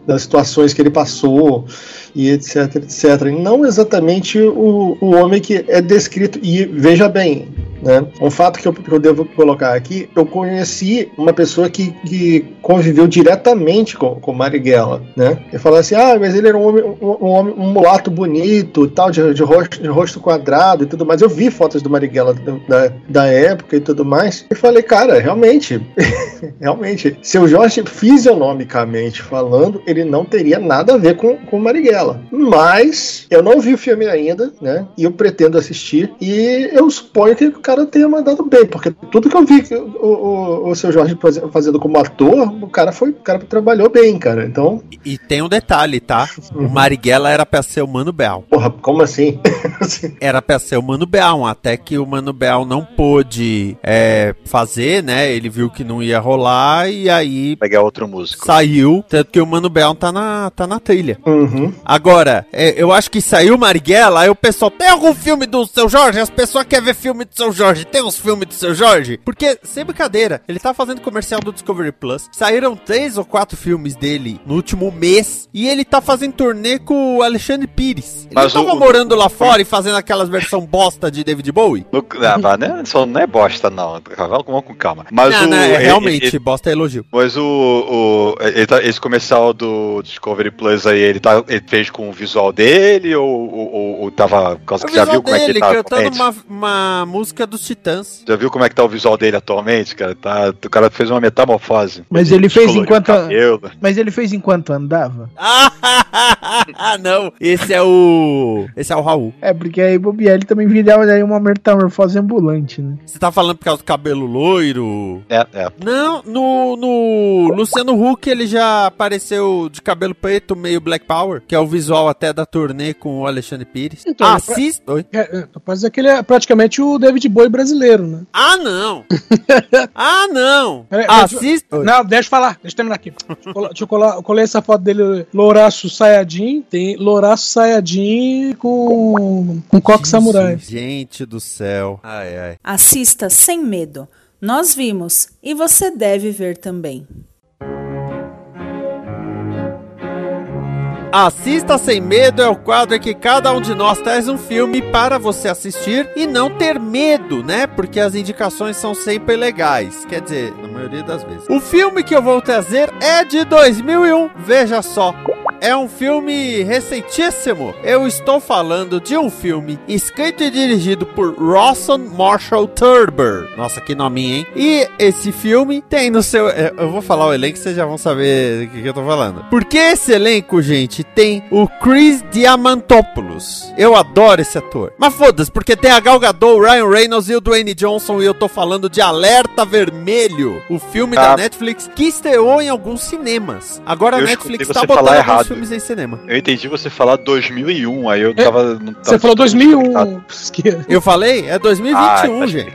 das situações que ele passou e etc, etc. Não exatamente o, o homem que é descrito. E veja bem, né? Um fato que eu, que eu devo colocar aqui, eu conheci uma pessoa que, que conviveu diretamente com, com Marighella, né? E falou assim, ah, mas ele era um homem, um, um homem, um mulato bonito, tal, de, de, rosto, de rosto quadrado e tudo mais. Eu vi fotos do Marighella da, da época e tudo mais. E falei, cara, realmente, realmente, seu Jorge, fisionomicamente falando, ele não teria nada a ver com, com Marighella. Mas eu não vi o filme ainda, né? E eu pretendo assistir. E eu suponho que o cara tenha mandado bem, porque tudo que eu vi que o, o, o seu Jorge faz- fazendo como ator, o cara foi, o cara trabalhou bem, cara. Então, E tem um detalhe, tá? O Marighella era pra ser o Mano Brown. porra, como assim? Era pra ser o Mano Brown, até que o Mano Brown não pôde é, fazer, né? Ele viu que não ia rolar e aí Pegar outro músico. saiu. Tanto que o Mano Brown tá na, tá na trilha. Uhum. Agora, é, eu acho que saiu Marighella, aí o pessoal, tem algum filme do Seu Jorge? As pessoas querem ver filme do Seu Jorge. Tem uns filmes do Seu Jorge? Porque, sem brincadeira, ele tá fazendo comercial do Discovery Plus. Saíram três ou quatro filmes dele no último mês. E ele tá fazendo turnê com o Alexandre Pires. Ele Mas não tava o- morando lá fora e fazendo aquelas versão bosta de David Bowie? No, ah, né, só não é bosta, não. Vamos, com calma. Mas não, o, não, é, realmente, ele- bosta é elogio. mas o, o tá- esse comercial do Discovery Plus aí, ele, tá, ele fez com o visual dele ou, ou, ou- tava. por causa que já viu como é que ele tá cantando uma, uma música dos Titãs. Já viu como é que tá o visual dele atualmente, cara? Tá, o cara fez uma metamorfose. Mas ele fez Descoloriu enquanto. o. Mas ele fez enquanto andava? Ah, não. Esse é o. Esse é o Raul. É, porque aí Bobielli também virava aí uma metamorfose ambulante, né? Você tá falando por causa do cabelo loiro? É, é. Não, no, no Luciano Huck ele já apareceu de cabelo preto, meio Black Power, que é o visual até da turnê com o Alexandre Pires. Então, Assista. Oi. É, é, pode dizer que ele é praticamente o David Bowie brasileiro, né? Ah, não! ah, não! Peraí, Assista. Oi. Não, deixa eu falar, deixa eu terminar aqui. Deixa eu colar, deixa eu colar- eu colei essa foto dele, louraço Sayajin, tem louraço Sayajin com, com coque samurai. Gente do céu. Ai, ai. Assista sem medo. Nós vimos e você deve ver também. Assista Sem Medo é o quadro em que cada um de nós traz um filme para você assistir e não ter medo, né? Porque as indicações são sempre legais. Quer dizer, na maioria das vezes. O filme que eu vou trazer é de 2001. Veja só. É um filme recentíssimo. Eu estou falando de um filme escrito e dirigido por Rawson Marshall Turber. Nossa, que nominho, hein? E esse filme tem no seu. é, Eu vou falar o elenco, vocês já vão saber do que, eu tô falando. Porque esse elenco, gente, tem o Chris Diamantopoulos. Eu adoro esse ator. Mas foda-se, porque tem a Gal Gadot, o Ryan Reynolds e o Dwayne Johnson. E eu tô falando de Alerta Vermelho, o filme da Ah. Netflix que estreou em alguns cinemas. Agora Eu a Netflix tá botando errado. Filmes em cinema. Eu entendi você falar 2001, aí eu É, tava. não tava Você falou explicado. 2001. esquerda. Eu falei? É 2021, Ah, tá gente.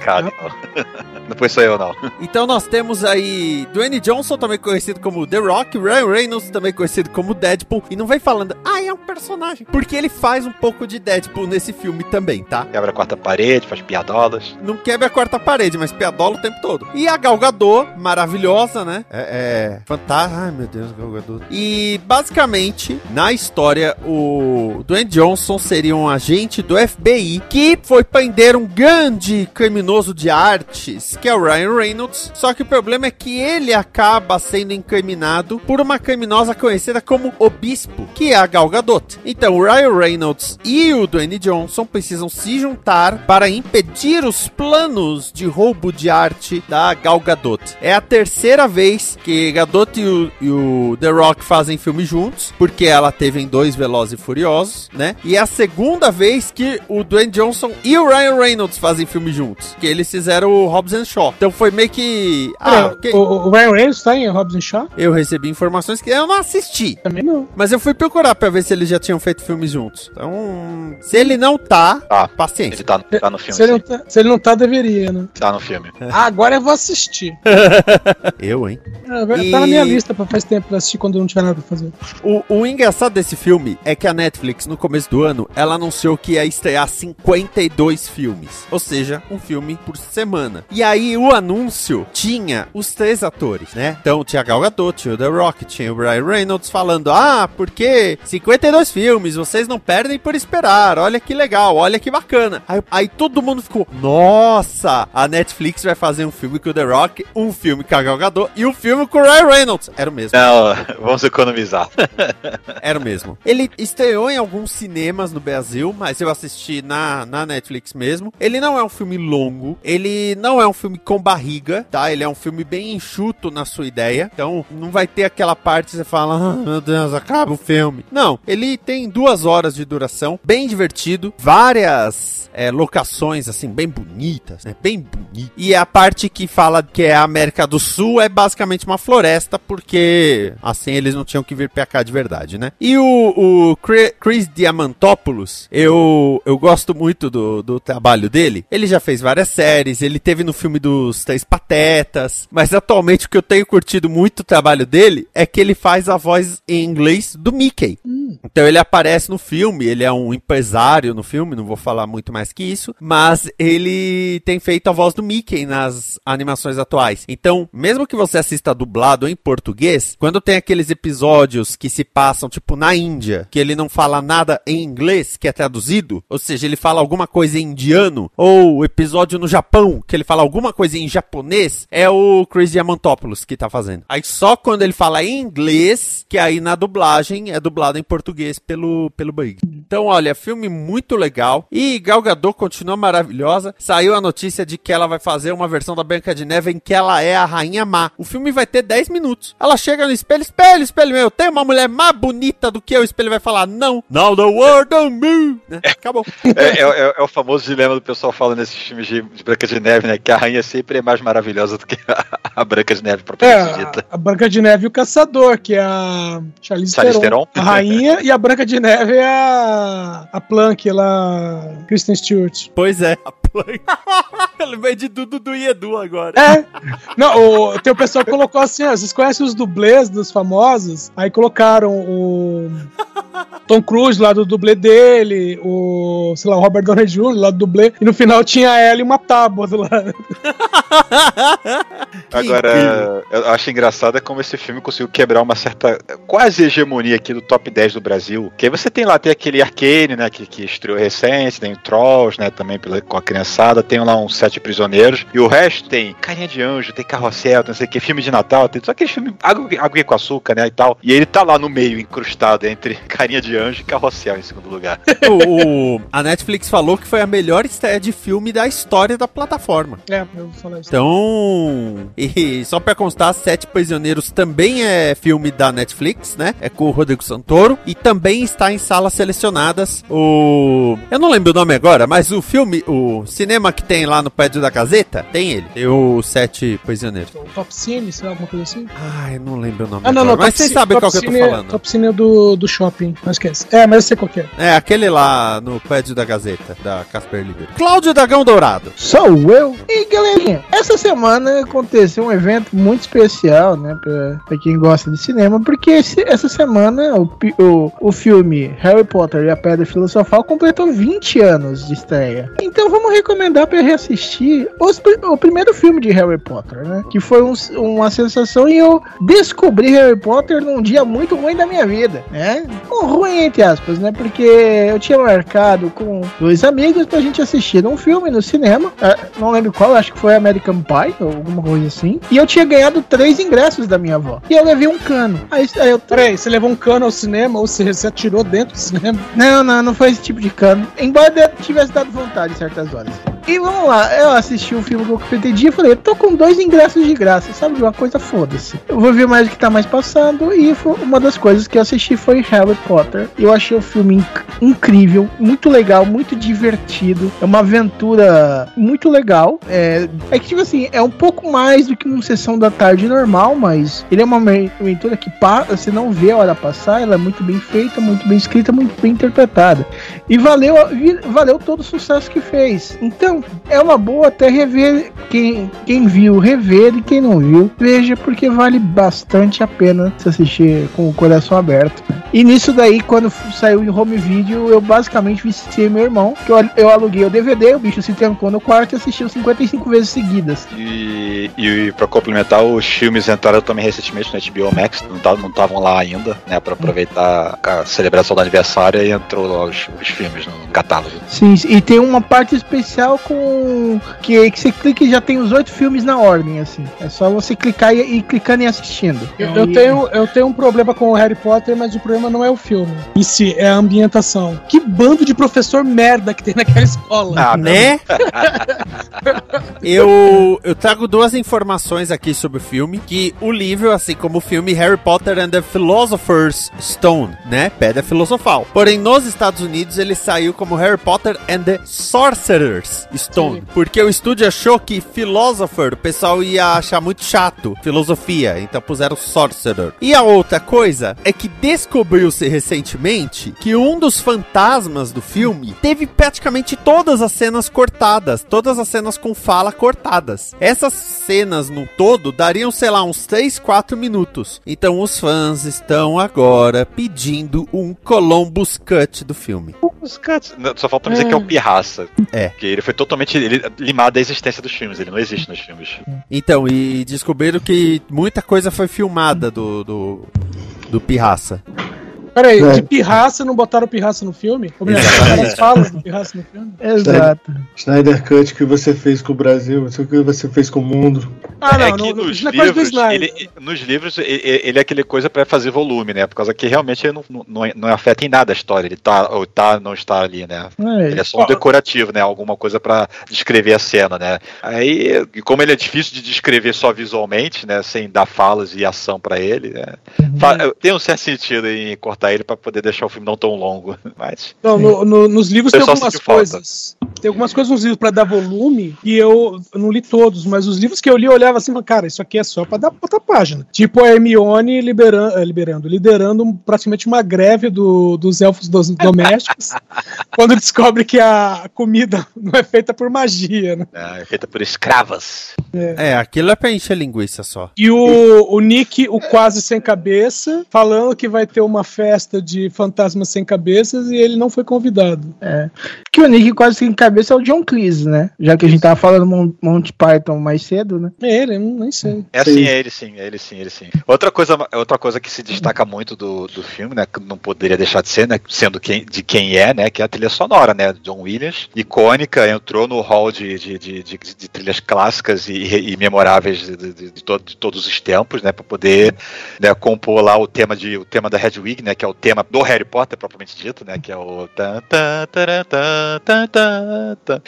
Então. Não foi só eu, não. Então nós temos aí Dwayne Johnson, também conhecido como The Rock, Ryan Reynolds, também conhecido como Deadpool, e não vem falando, ah, é um personagem, porque ele faz um pouco de Deadpool nesse filme também, tá? Quebra a quarta parede, faz piadolas. Não quebra a quarta parede, mas piadola o tempo todo. E a Gal Gadot, maravilhosa, né? É, é fantástica. Ai, meu Deus, Gal Gadot. E basicamente, na história, o Dwayne Johnson seria um agente do FBI que foi prender um grande criminoso de artes, que é o Ryan Reynolds. Só que o problema é que ele acaba sendo incriminado por uma criminosa conhecida como o Bispo, que é a Gal Gadot. Então, o Ryan Reynolds e o Dwayne Johnson precisam se juntar para impedir os planos de roubo de arte da Gal Gadot. É a terceira vez que Gadot e o, e o The Rock fazem filme juntos. porque ela teve em dois Velozes e Furiosos, né? E é a segunda vez que o Dwayne Johnson e o Ryan Reynolds fazem filme juntos, que eles fizeram o Hobbs and Shaw. Então foi meio que... Ah, ok. o, o Ryan Reynolds tá em Hobbs and Shaw? Eu recebi informações que eu não assisti. Também não. Mas eu fui procurar pra ver se eles já tinham feito filmes juntos. Então, se ele não tá, Tá. paciência. Ele tá, tá no filme, Se ele, tá, se ele não tá, deveria, né? Tá no filme. Ah, agora eu vou assistir. Eu, hein? Tá E- na minha lista pra faz tempo pra assistir quando não tiver nada pra fazer. O, o engraçado desse filme é que a Netflix, no começo do ano, ela anunciou que ia estrear 52 filmes. Ou seja, um filme por semana. E aí, o anúncio tinha os três atores, né? Então, tinha Gal Gadot, tinha o The Rock, tinha o Ryan Reynolds falando, ah, porque 52 filmes, vocês não perdem por esperar, olha que legal, olha que bacana. Aí, aí todo mundo ficou, nossa, a Netflix vai fazer um filme com o The Rock, um filme com a Gal Gadot e um filme com o Ryan Reynolds. Era o mesmo. Não, vamos economizar. Era o mesmo. Ele estreou em alguns cinemas no Brasil, mas eu assisti na, na Netflix mesmo. Ele não é um filme longo, ele não é um filme com barriga, tá? Ele é um filme bem enxuto na sua ideia. Então, não vai ter aquela parte que você fala, ah, meu Deus, acaba o filme. Não, ele tem duas horas de duração, bem divertido, várias é, locações, assim, bem bonitas, né? Bem bonito. E a parte que fala que é a América do Sul é basicamente uma floresta, porque assim eles não tinham que vir pra cá de verdade, né? E o, o Chris Diamantopoulos, eu, eu gosto muito do, do trabalho dele. Ele já fez várias séries, ele teve no filme dos Três Patetas, mas atualmente o que eu tenho curtido muito o trabalho dele é que ele faz a voz em inglês do Mickey. Então ele aparece no filme, ele é um empresário no filme, não vou falar muito mais que isso, mas ele tem feito a voz do Mickey nas animações atuais. Então, mesmo que você assista dublado em português, quando tem aqueles episódios que se passam tipo na Índia, que ele não fala nada em inglês, que é traduzido, ou seja, ele fala alguma coisa em indiano, ou o episódio no Japão, que ele fala alguma coisa em japonês, é o Chris Diamantopoulos que tá fazendo. Aí só quando ele fala em inglês, que aí na dublagem é dublado em português pelo, pelo Bug. Então, olha, filme muito legal. E Gal Gadot continua maravilhosa. Saiu a notícia de que ela vai fazer uma versão da Branca de Neve em que ela é a Rainha Má. O filme vai ter 10 minutos. Ela chega no espelho, espelho, espelho meu, tem uma mulher mais bonita do que eu. O espelho vai falar, não. Now the world don't move. Né? Acabou. É, é- é- é o famoso dilema do pessoal falando nesses filmes de, de Branca de Neve, né? Que a rainha sempre é mais maravilhosa do que a, a Branca de Neve É, propriamente dita. a, a Branca de Neve e o Caçador, que é a Charlize Charlize Theron, Theron. a rainha, e a Branca de Neve é a, a Plank, lá, Kristen Stewart. Pois é. A Plank. Ele veio de Dudu do e Edu agora. É. Não, o, tem o pessoal que colocou assim, ó, vocês conhecem os dublês dos famosos? Aí colocaram o Tom Cruise lá do dublê dele, o, sei lá, o Robert Downey Jr. lá do dublê, e no final tinha ela e uma tábua do lado. Agora, eu acho engraçado é como esse filme conseguiu quebrar uma certa quase hegemonia aqui do top 10 do Brasil. Que aí você tem lá, tem aquele Arcane, né, que, que estreou recente, tem o Trolls, né, também pela, com a criançada, tem lá uns Sete Prisioneiros, e o resto tem Carinha de Anjo, tem Carrossel, tem não sei o que, filme de Natal, tem só aquele filme água, água com açúcar, né, e tal. E ele tá lá no meio, incrustado entre Carinha de Anjo e Carrossel em segundo lugar. o, o- a Netflix falou que foi a melhor estreia de filme da história da plataforma. É, eu vou falar isso. Então, e só pra constar, Sete Prisioneiros também é filme da Netflix, né? É com o Rodrigo Santoro e também está em salas selecionadas. O eu não lembro o nome agora, mas o filme, o cinema que tem lá no prédio da Gazeta, tem ele. Tem o Sete Prisioneiros. O Top Cine, sei lá, alguma coisa assim? Ai, não lembro o nome Ah, não, agora, não, mas vocês sabem qual que eu tô falando. Top Cine é do, do shopping, não esquece. É, mas eu sei qual que é. É, aquele lá no prédio da Gazeta, da Casper Libero. Cláudio Dragão Dourado. Sou eu. E galerinha, essa semana aconteceu um evento muito especial, né, pra, pra quem gosta de cinema, porque esse- essa semana o, o, o filme Harry Potter e a Pedra Filosofal completou 20 anos de estreia. Então vamos recomendar pra reassistir os o primeiro filme de Harry Potter, né, que foi um- uma sensação e eu descobri Harry Potter num dia muito ruim da minha vida, né, um ruim entre aspas, né, porque eu tinha marcado com dois amigos pra gente assistir um filme no cinema, é, não lembro qual, acho que foi American Pie ou alguma coisa assim, e eu tinha ganhado três ingressos da minha avó, e eu levei um cano, aí, aí eu Peraí, você levou um cano ao cinema ou você, você atirou dentro do cinema? não, não, não foi esse tipo de cano. Embora tivesse dado vontade em certas horas. E vamos lá, eu assisti o filme do PTD e falei, eu tô com dois ingressos de graça, sabe? de Uma coisa foda-se. Eu vou ver mais o que tá mais passando. E uma das coisas que eu assisti foi Harry Potter. Eu achei o filme inc- incrível, muito legal, muito divertido. É uma aventura muito legal. É, é que, tipo assim, é um pouco mais do que uma sessão da tarde normal, mas ele é uma aventura que você não vê a hora passar. Ela é muito bem feita, muito bem escrita, muito bem interpretada. E valeu, valeu todo o sucesso que fez. Então, é uma boa até rever. Quem, quem viu, rever. E quem não viu, veja, porque vale bastante a pena se assistir com o coração aberto. né? E nisso daí, quando saiu em home video, eu basicamente viciei meu irmão. Que eu, eu aluguei o DVD, o bicho se trancou no quarto e assistiu 55 vezes seguidas. E, e pra complementar, os filmes entraram também recentemente no HBO Max, não tavam não estavam lá ainda, né? Pra aproveitar a celebração do aniversário e entrou lá os, os filmes no catálogo. Sim, e tem uma parte especial com. Que, que você clica e já tem os oito filmes na ordem, assim. É só você clicar e ir clicando e assistindo. Eu, eu tenho, eu tenho um problema com o Harry Potter, mas o problema não é o filme. Em si, é a ambientação. Que bando de professor merda que tem naquela escola. Ah, Né? eu, eu trago duas informações aqui sobre o filme, que o livro, assim como o filme Harry Potter and the Philosopher's Stone, né? Pedra Filosofal. Porém, nos Estados Unidos ele saiu como Harry Potter and the Sorcerer's Stone, porque o estúdio achou que Philosopher o pessoal ia achar muito chato, filosofia, então puseram Sorcerer. E a outra coisa é que descobriu-se recentemente que um dos fantasmas do filme teve praticamente todas as cenas cortadas, todas as cenas com fala cortadas. Essas cenas no todo dariam, sei lá, uns 3, 4 minutos. Então os fãs estão agora pedindo um Columbus Cut do filme. Caras- não, Só falta dizer que é o Pirraça. É. Que ele foi totalmente ele- limado da existência dos filmes, ele não existe nos filmes. Então, e descobriram que muita coisa foi filmada do, do, do Pirraça. Peraí, É. de pirraça não botaram pirraça no filme? Ou melhor, as falas do pirraça no filme? Exato. Snyder Cut que você fez com o Brasil, não sei o que você fez com o mundo. Ah, não, é que não, nos não é livros, ele, nos livros, ele, ele é aquele coisa pra fazer volume, né? Por causa que realmente ele não, não, não afeta em nada a história. Ele tá ou tá, não está ali, né? Ele é só um decorativo, né? Alguma coisa pra descrever a cena, né? Aí, como ele é difícil de descrever só visualmente, né? Sem dar falas e ação pra ele, né? Fa- Tem um certo sentido em cortar ele pra poder deixar o filme não tão longo. Mas. Não, no- no- nos livros tem algumas coisas. Tem algumas coisas nos livros pra dar volume e eu, eu não li todos, mas os livros que eu li eu olhava assim, e falava, cara, isso aqui é só pra dar outra página. Tipo a Hermione liberando, liberando liderando praticamente uma greve do- dos elfos dos- domésticos quando descobre que a comida não é feita por magia, né? É feita por escravas. É, aquilo é pra encher linguiça só. E o, o Nick, o quase sem cabeça, falando que vai ter uma festa de fantasmas sem cabeças e ele não foi convidado. É. Que o Nick quase sem cabeça é o John Cleese, né? Já que a gente tava falando Mon- Monty Python mais cedo, né? É ele, nem sei. É Sim. sim, é ele sim, é ele sim, ele sim. Outra coisa, outra coisa que se destaca muito do, do filme, né, que não poderia deixar de ser, né, sendo quem, de quem é, né, que é a trilha sonora, né, John Williams, icônica, entrou no hall de, de, de, de- de trilhas clássicas e, e memoráveis de, de- de to- de todos os tempos, né, para poder né, compor lá o tema de o tema da Hedwig, né, que é o tema do Harry Potter propriamente dito, né, que é o tan, tan, tan, tan, tan, tan.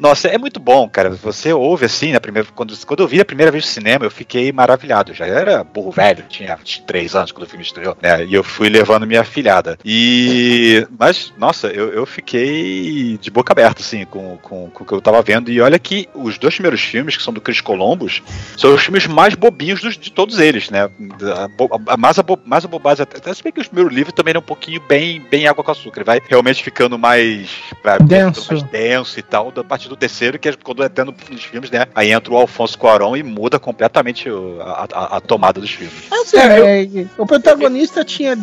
Nossa, é muito bom, cara. Você ouve assim, na primeira, quando, quando eu vi a primeira vez no cinema, eu fiquei maravilhado. Já era burro velho, tinha 23 anos quando o filme estreou, né? E eu fui levando minha filhada. E. Mas, nossa, eu, eu fiquei de boca aberta, assim, com, com, com o que eu tava vendo. E olha que os dois primeiros filmes, que são do Chris Columbus, são os filmes mais bobinhos dos- de todos eles, né? A, a- mais, a, mais a bobagem, até até se bem que os primeiros livros também é um pouquinho bem, bem água com açúcar. Ele vai realmente ficando mais. vai Denso. mais denso e tal, da partir do terceiro, que é quando é tendo nos filmes, né? Aí entra o Alfonso Cuarón e muda completamente a, a- a tomada dos filmes. Assim, É, é, o protagonista tinha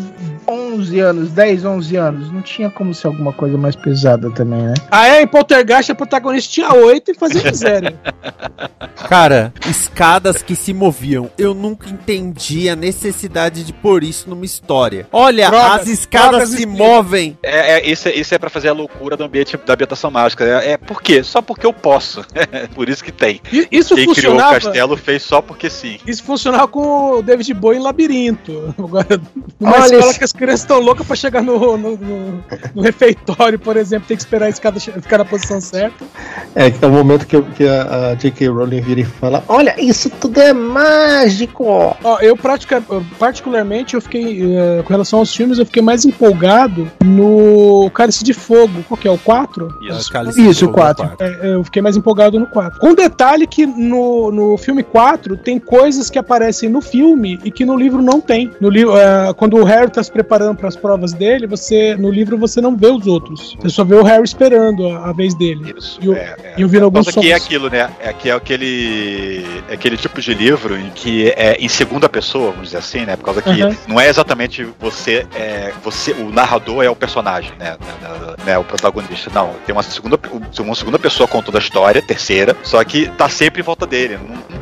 11 anos, 10, 11 anos. Não tinha como ser alguma coisa mais pesada também, né? Ah, é, em Poltergeist a protagonista tinha oito e fazia miséria. Cara, escadas que se moviam. Eu nunca entendi a necessidade de pôr isso numa história. Olha, Drogas, as escadas se movem. É, é, isso, é, isso é pra fazer a loucura do ambiente da ambientação mágica. É, é por quê? Só porque eu posso. Por isso que tem. E- Isso Quem criou o castelo fez só porque sim. Isso funcionava com o David Bowie em Labirinto. Agora, numa Olha escola esse- que as as crianças estão loucas pra chegar no, no, no- no refeitório, por exemplo, tem que esperar a escada ficar na posição certa. É, que é o momento que, que a, a J.K. Rowling vira e fala: Olha, isso tudo é mágico! Ó, eu pratica- particularmente, eu fiquei, eh, com relação aos filmes, eu fiquei mais empolgado no Cálice de Fogo. Qual que é? O 4? Isso. Cálice Isso, de Fogo quatro. quarto. É, eu fiquei mais empolgado no 4. Um detalhe que no, no filme 4 tem coisas que aparecem no filme e que no livro não tem. No livro, é, quando o Harry tá se preparando para as provas dele, você no livro você não vê os outros. Você só vê o Harry esperando a, a vez dele. Isso, E eu- é, é. E eu vi alguns causa que é sons. aquilo, né? É que é aquele, é aquele tipo de livro em que é em segunda pessoa, vamos dizer assim, né? Por causa que Uhum. não é exatamente você, é, você, o narrador é o personagem, né? né, né, o protagonista. Não, tem uma segunda, uma segunda pessoa contando a história, terceira, só que tá sempre em volta dele.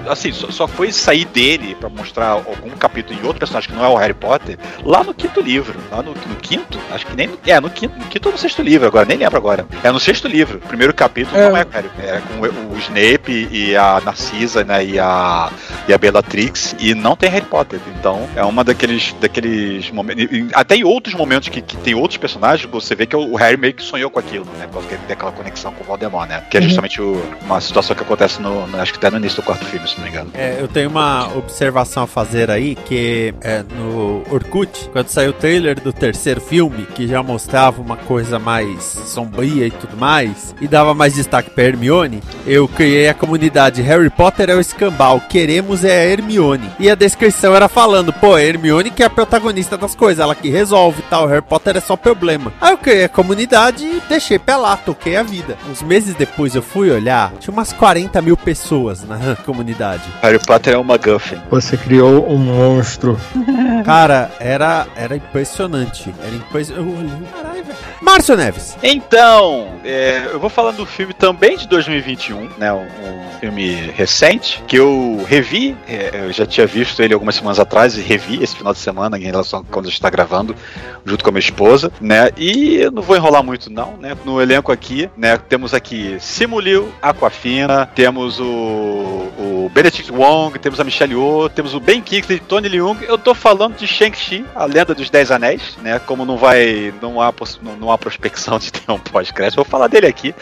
Assim, só, só foi sair dele pra mostrar algum capítulo em outro personagem que não é o Harry Potter lá no quinto livro. Lá no, no quinto? Acho que nem. É, no quinto, no quinto ou no sexto livro agora, nem lembro agora. É no sexto livro. Primeiro capítulo É. não é Harry, é com o, Snape e a Narcisa, né? E a, e a Bellatrix. E não tem Harry Potter. Então, é uma daqueles, daqueles momentos. Até em outros momentos que, que tem outros personagens, você vê que o Harry meio que sonhou com aquilo, né? Por causa que ele tem aquela conexão com o Voldemort, né? Que é Uhum. justamente o- uma situação que acontece no, no- Acho que até no início do quarto filme, se não me engano. É, eu tenho uma observação a fazer aí, que é no Orkut, quando saiu o trailer do terceiro filme, que já mostrava uma coisa mais sombria e tudo mais, e dava mais destaque pra Hermione, eu criei a comunidade Harry Potter é o escambau, queremos é a Hermione. E a descrição era falando, pô, a Hermione que é a protagonista das coisas, ela que resolve e tal, Harry Potter é só problema. Aí eu criei a comunidade e deixei pra lá, toquei a vida. Uns meses depois eu fui olhar, tinha umas 40 mil pessoas na comunidade. Harry Potter é uma Guffin. Você criou um monstro. Cara, era, era impressionante. Era impressionante. Caralho, velho. Márcio Neves. Então, é, eu vou falando do filme também de 2021, né? Um, um filme recente que eu revi. é, eu já tinha visto ele algumas semanas atrás e revi esse final de semana em relação a quando a gente está gravando, junto com a minha esposa, né? E eu não vou enrolar muito, não, né? No elenco aqui, né? Temos aqui Simu Liu, Aquafina, temos o, o Benedict Wong, temos a Michelle Yeoh, temos o Ben Kingsley, Tony Leung. Eu tô falando de Shang-Chi, a Lenda dos Dez Anéis, né? Como não vai, não há, não, não há prospecção de ter um pós-crédito, vou falar dele aqui,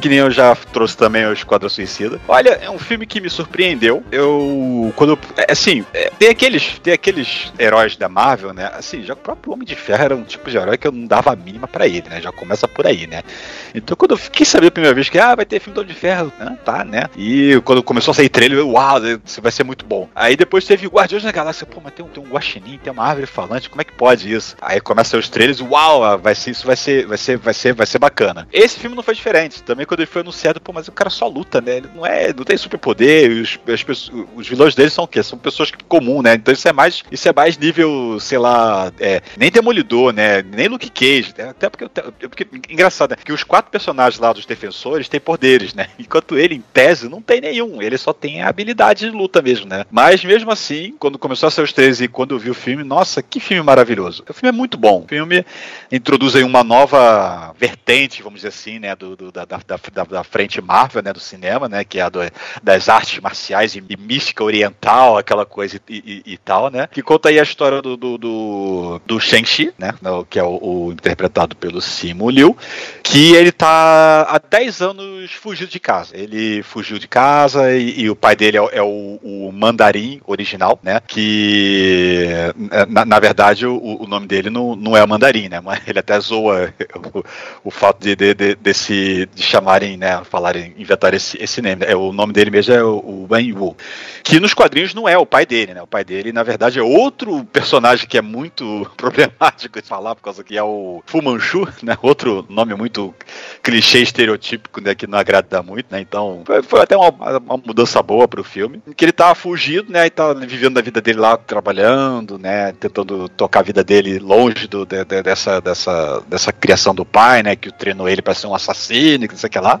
que nem eu já trouxe também o Esquadrão Suicida. Olha, é um filme que me surpreendeu. Eu, quando, é, assim, é, tem aqueles, tem aqueles heróis da Marvel, né? Assim, já o próprio Homem de Ferro era um tipo de herói que eu não dava a mínima pra ele, né? Já começa por aí, né? Então, quando eu fiquei sabendo a primeira vez que, ah, vai ter filme do Homem de Ferro, né? tá, né? E quando começou a sair trailer, eu, uau, isso vai ser muito bom. Aí depois teve Guardiões da Galáxia, pô, mas tem um, tem um guaxinim, tem uma árvore falante, como é que pode isso? Aí começa os trailers, uau, vai ser, isso vai ser, vai ser, vai ser, vai ser bacana. Esse filme não foi diferente. Também quando ele foi anunciado, pô, mas o cara só luta, né? Ele não é, não tem superpoder, os, as os vilões dele são o quê? São pessoas comuns, né? Então isso é mais, isso é mais nível, sei lá, é, nem Demolidor, né? Nem Luke Cage, né? até porque, porque engraçado, né? Que os quatro personagens lá dos defensores têm poderes, né? Enquanto ele, em tese, não tem nenhum. Ele só tem a habilidade de luta mesmo, né? Mas mesmo assim, quando começou a ser os três e quando eu vi o filme, nossa, que filme maravilhoso. O filme é muito bom. O filme introduz aí uma nova vertente, vamos dizer assim, né? Do, do- da, da, da, da frente Marvel, né? Do cinema, né? Que é a do- das artes marciais e, e mística oriental, aquela coisa e, e- e tal, né? Que conta aí a história do, do, do, do Shang-Chi, né? no- Que é o, o interpretado pelo Simu Liu, que ele tá há 10 anos fugido de casa. Ele fugiu de casa e, o pai dele é, é o, o mandarim original, né? Que na, na verdade o, o nome dele não, não é mandarim, né? Mas ele até zoa o, o fato de, de, de- desse de chamarem, né? Falarem, inventar esse, esse nome. É, o nome dele mesmo é o, o Wen Wu. Que nos quadrinhos não é o pai dele, né? O pai dele, na verdade, é outro personagem que é muito problemático de falar, por causa que é o Fu Manchu, né? Outro nome muito clichê, estereotípico, né? Que não agrada muito, né? Então, foi, foi até uma, uma mudança boa pro filme. Que ele tava fugido, né? E tá vivendo a vida dele lá, trabalhando, né? Tentando tocar a vida dele longe do, de- de- dessa, dessa, dessa criação do pai, né? Que treinou ele para ser um assassino, que não sei o que lá.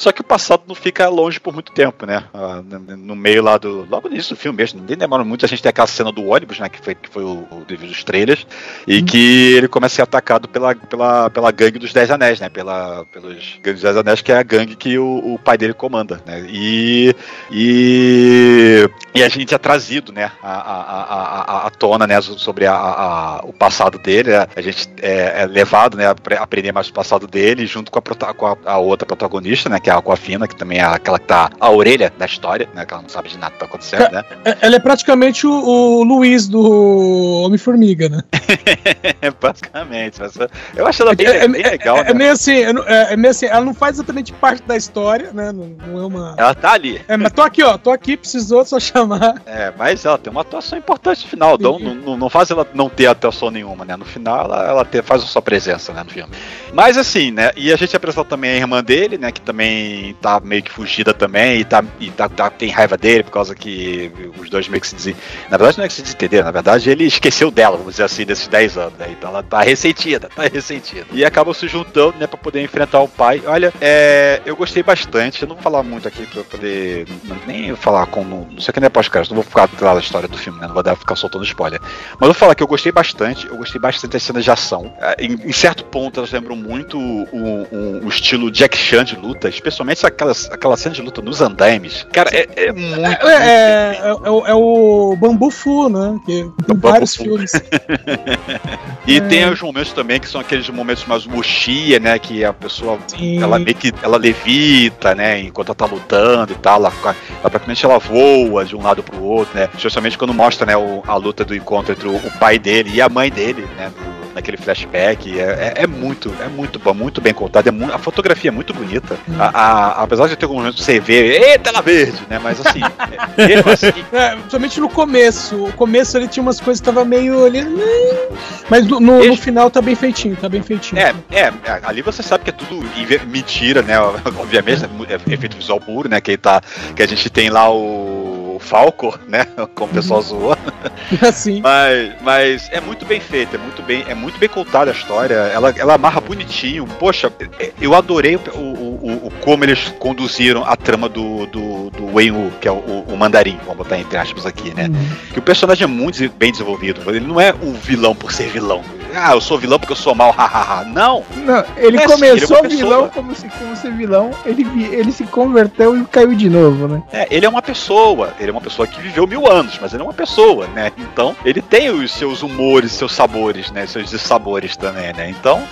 Só que o passado não fica longe por muito tempo, né? Ah, no- meio lá do. Logo no início do filme mesmo, nem demora muito, a gente tem aquela cena do ônibus, né? Que foi, que foi o, o devido dos trailers. E que ele começa a ser atacado pela, pela, pela gangue dos Dez Anéis, né? Pela, pelos gangues dos Dez Anéis, que é a gangue que o, o pai dele comanda, né? E. E. E a gente é trazido, né? A, a, a, a, a tona, né? Sobre a, a- o passado dele. né, A gente é, é levado, né? A pre- aprender mais o passado dele, junto com a, com a, a outra protagonista, né? Que é a Aquafina, que também é aquela que tá à orelha da história, né? Que ela não sabe de nada que tá acontecendo, né? É- Ela é praticamente o, o Luiz do Homem-Formiga, né? Basicamente. mas eu acho ela bem, É, é- bem legal, é, né? é meio assim, é, é meio assim, ela não faz exatamente parte da história, né? Não, não é uma. Ela tá ali. É, mas tô aqui, ó, tô aqui, precisou só chamar. É, mas ela tem uma atuação importante no final. Não, não, não faz ela não ter atuação nenhuma, né? No final, ela, ela ter, faz a sua presença, né, no filme. Mas assim, né? E a gente apresenta também a irmã dele, né? Que também tá meio que fugida também e, tá, e tá, tá- tem raiva dele por causa que os dois meio que se dizem. Na verdade, não é que se desentenderam, na verdade, ele esqueceu dela, vamos dizer assim, desses 10 anos, né? Então ela tá ressentida, tá ressentida. E acabam se juntando, né, pra poder enfrentar o pai. Olha, é, eu gostei bastante. Eu não vou falar muito aqui pra poder. Nem falar com. Não sei que nem é pós-crédito, não vou ficar lá da história do filme, né? Não vou dar, ficar soltando spoiler. Mas eu vou falar que eu gostei bastante. Eu gostei bastante das cenas de ação. Ah, Em, em certo ponto, elas lembram muito o, o- o estilo Jack Chan de luta, especialmente aquelas, aquela cena de luta nos andaimes. Cara, é, é muito. É, é, é, é o- é o Bambu Fu, né? Que tem Bambu vários Fu. filmes. E É. tem os momentos também que são aqueles momentos mais wuxia, né? Que a pessoa Sim. ela meio que ela levita, né? Enquanto ela tá lutando e tal. Ela, ela praticamente ela voa de um lado pro outro, né? Especialmente quando mostra né, o- a luta do encontro entre o, o pai dele e a mãe dele, né? no- naquele flashback. É, é- é muito, é muito bom, muito bem contado. É mu- a fotografia é muito bonita. A- a- apesar de ter alguns momentos que você vê, eita, tela verde, né? Mas assim, é, mesmo assim, É, principalmente no começo. O começo ele tinha umas coisas que tava meio ali. Mas no, no- no final tá bem feitinho, tá bem feitinho. É, é, é, ali você sabe que é tudo mentira, né? Obviamente, é efeito visual puro, né? Que, tá, que a gente tem lá o Falcor, né? Como o pessoal zoa. Assim. Mas, mas é muito bem feito, é muito bem, é muito bem contada a história. Ela, ela amarra bonitinho. Poxa, eu adorei o, o, o- como eles conduziram a trama do, do, do Wu, que é o, o- mandarim, vamos botar entre aspas aqui, né? Que o personagem é muito bem desenvolvido. Ele não é um vilão por ser vilão. Ah, eu sou vilão porque eu sou mal, hahaha. Não! Não, ele É assim, começou ele é vilão como se como ser vilão, ele, ele se converteu e caiu de novo, né? É, ele é uma pessoa, ele é uma pessoa que viveu mil anos, mas ele é uma pessoa, né? Então, ele tem os seus humores, seus sabores, né? Seus dissabores também, né? Então,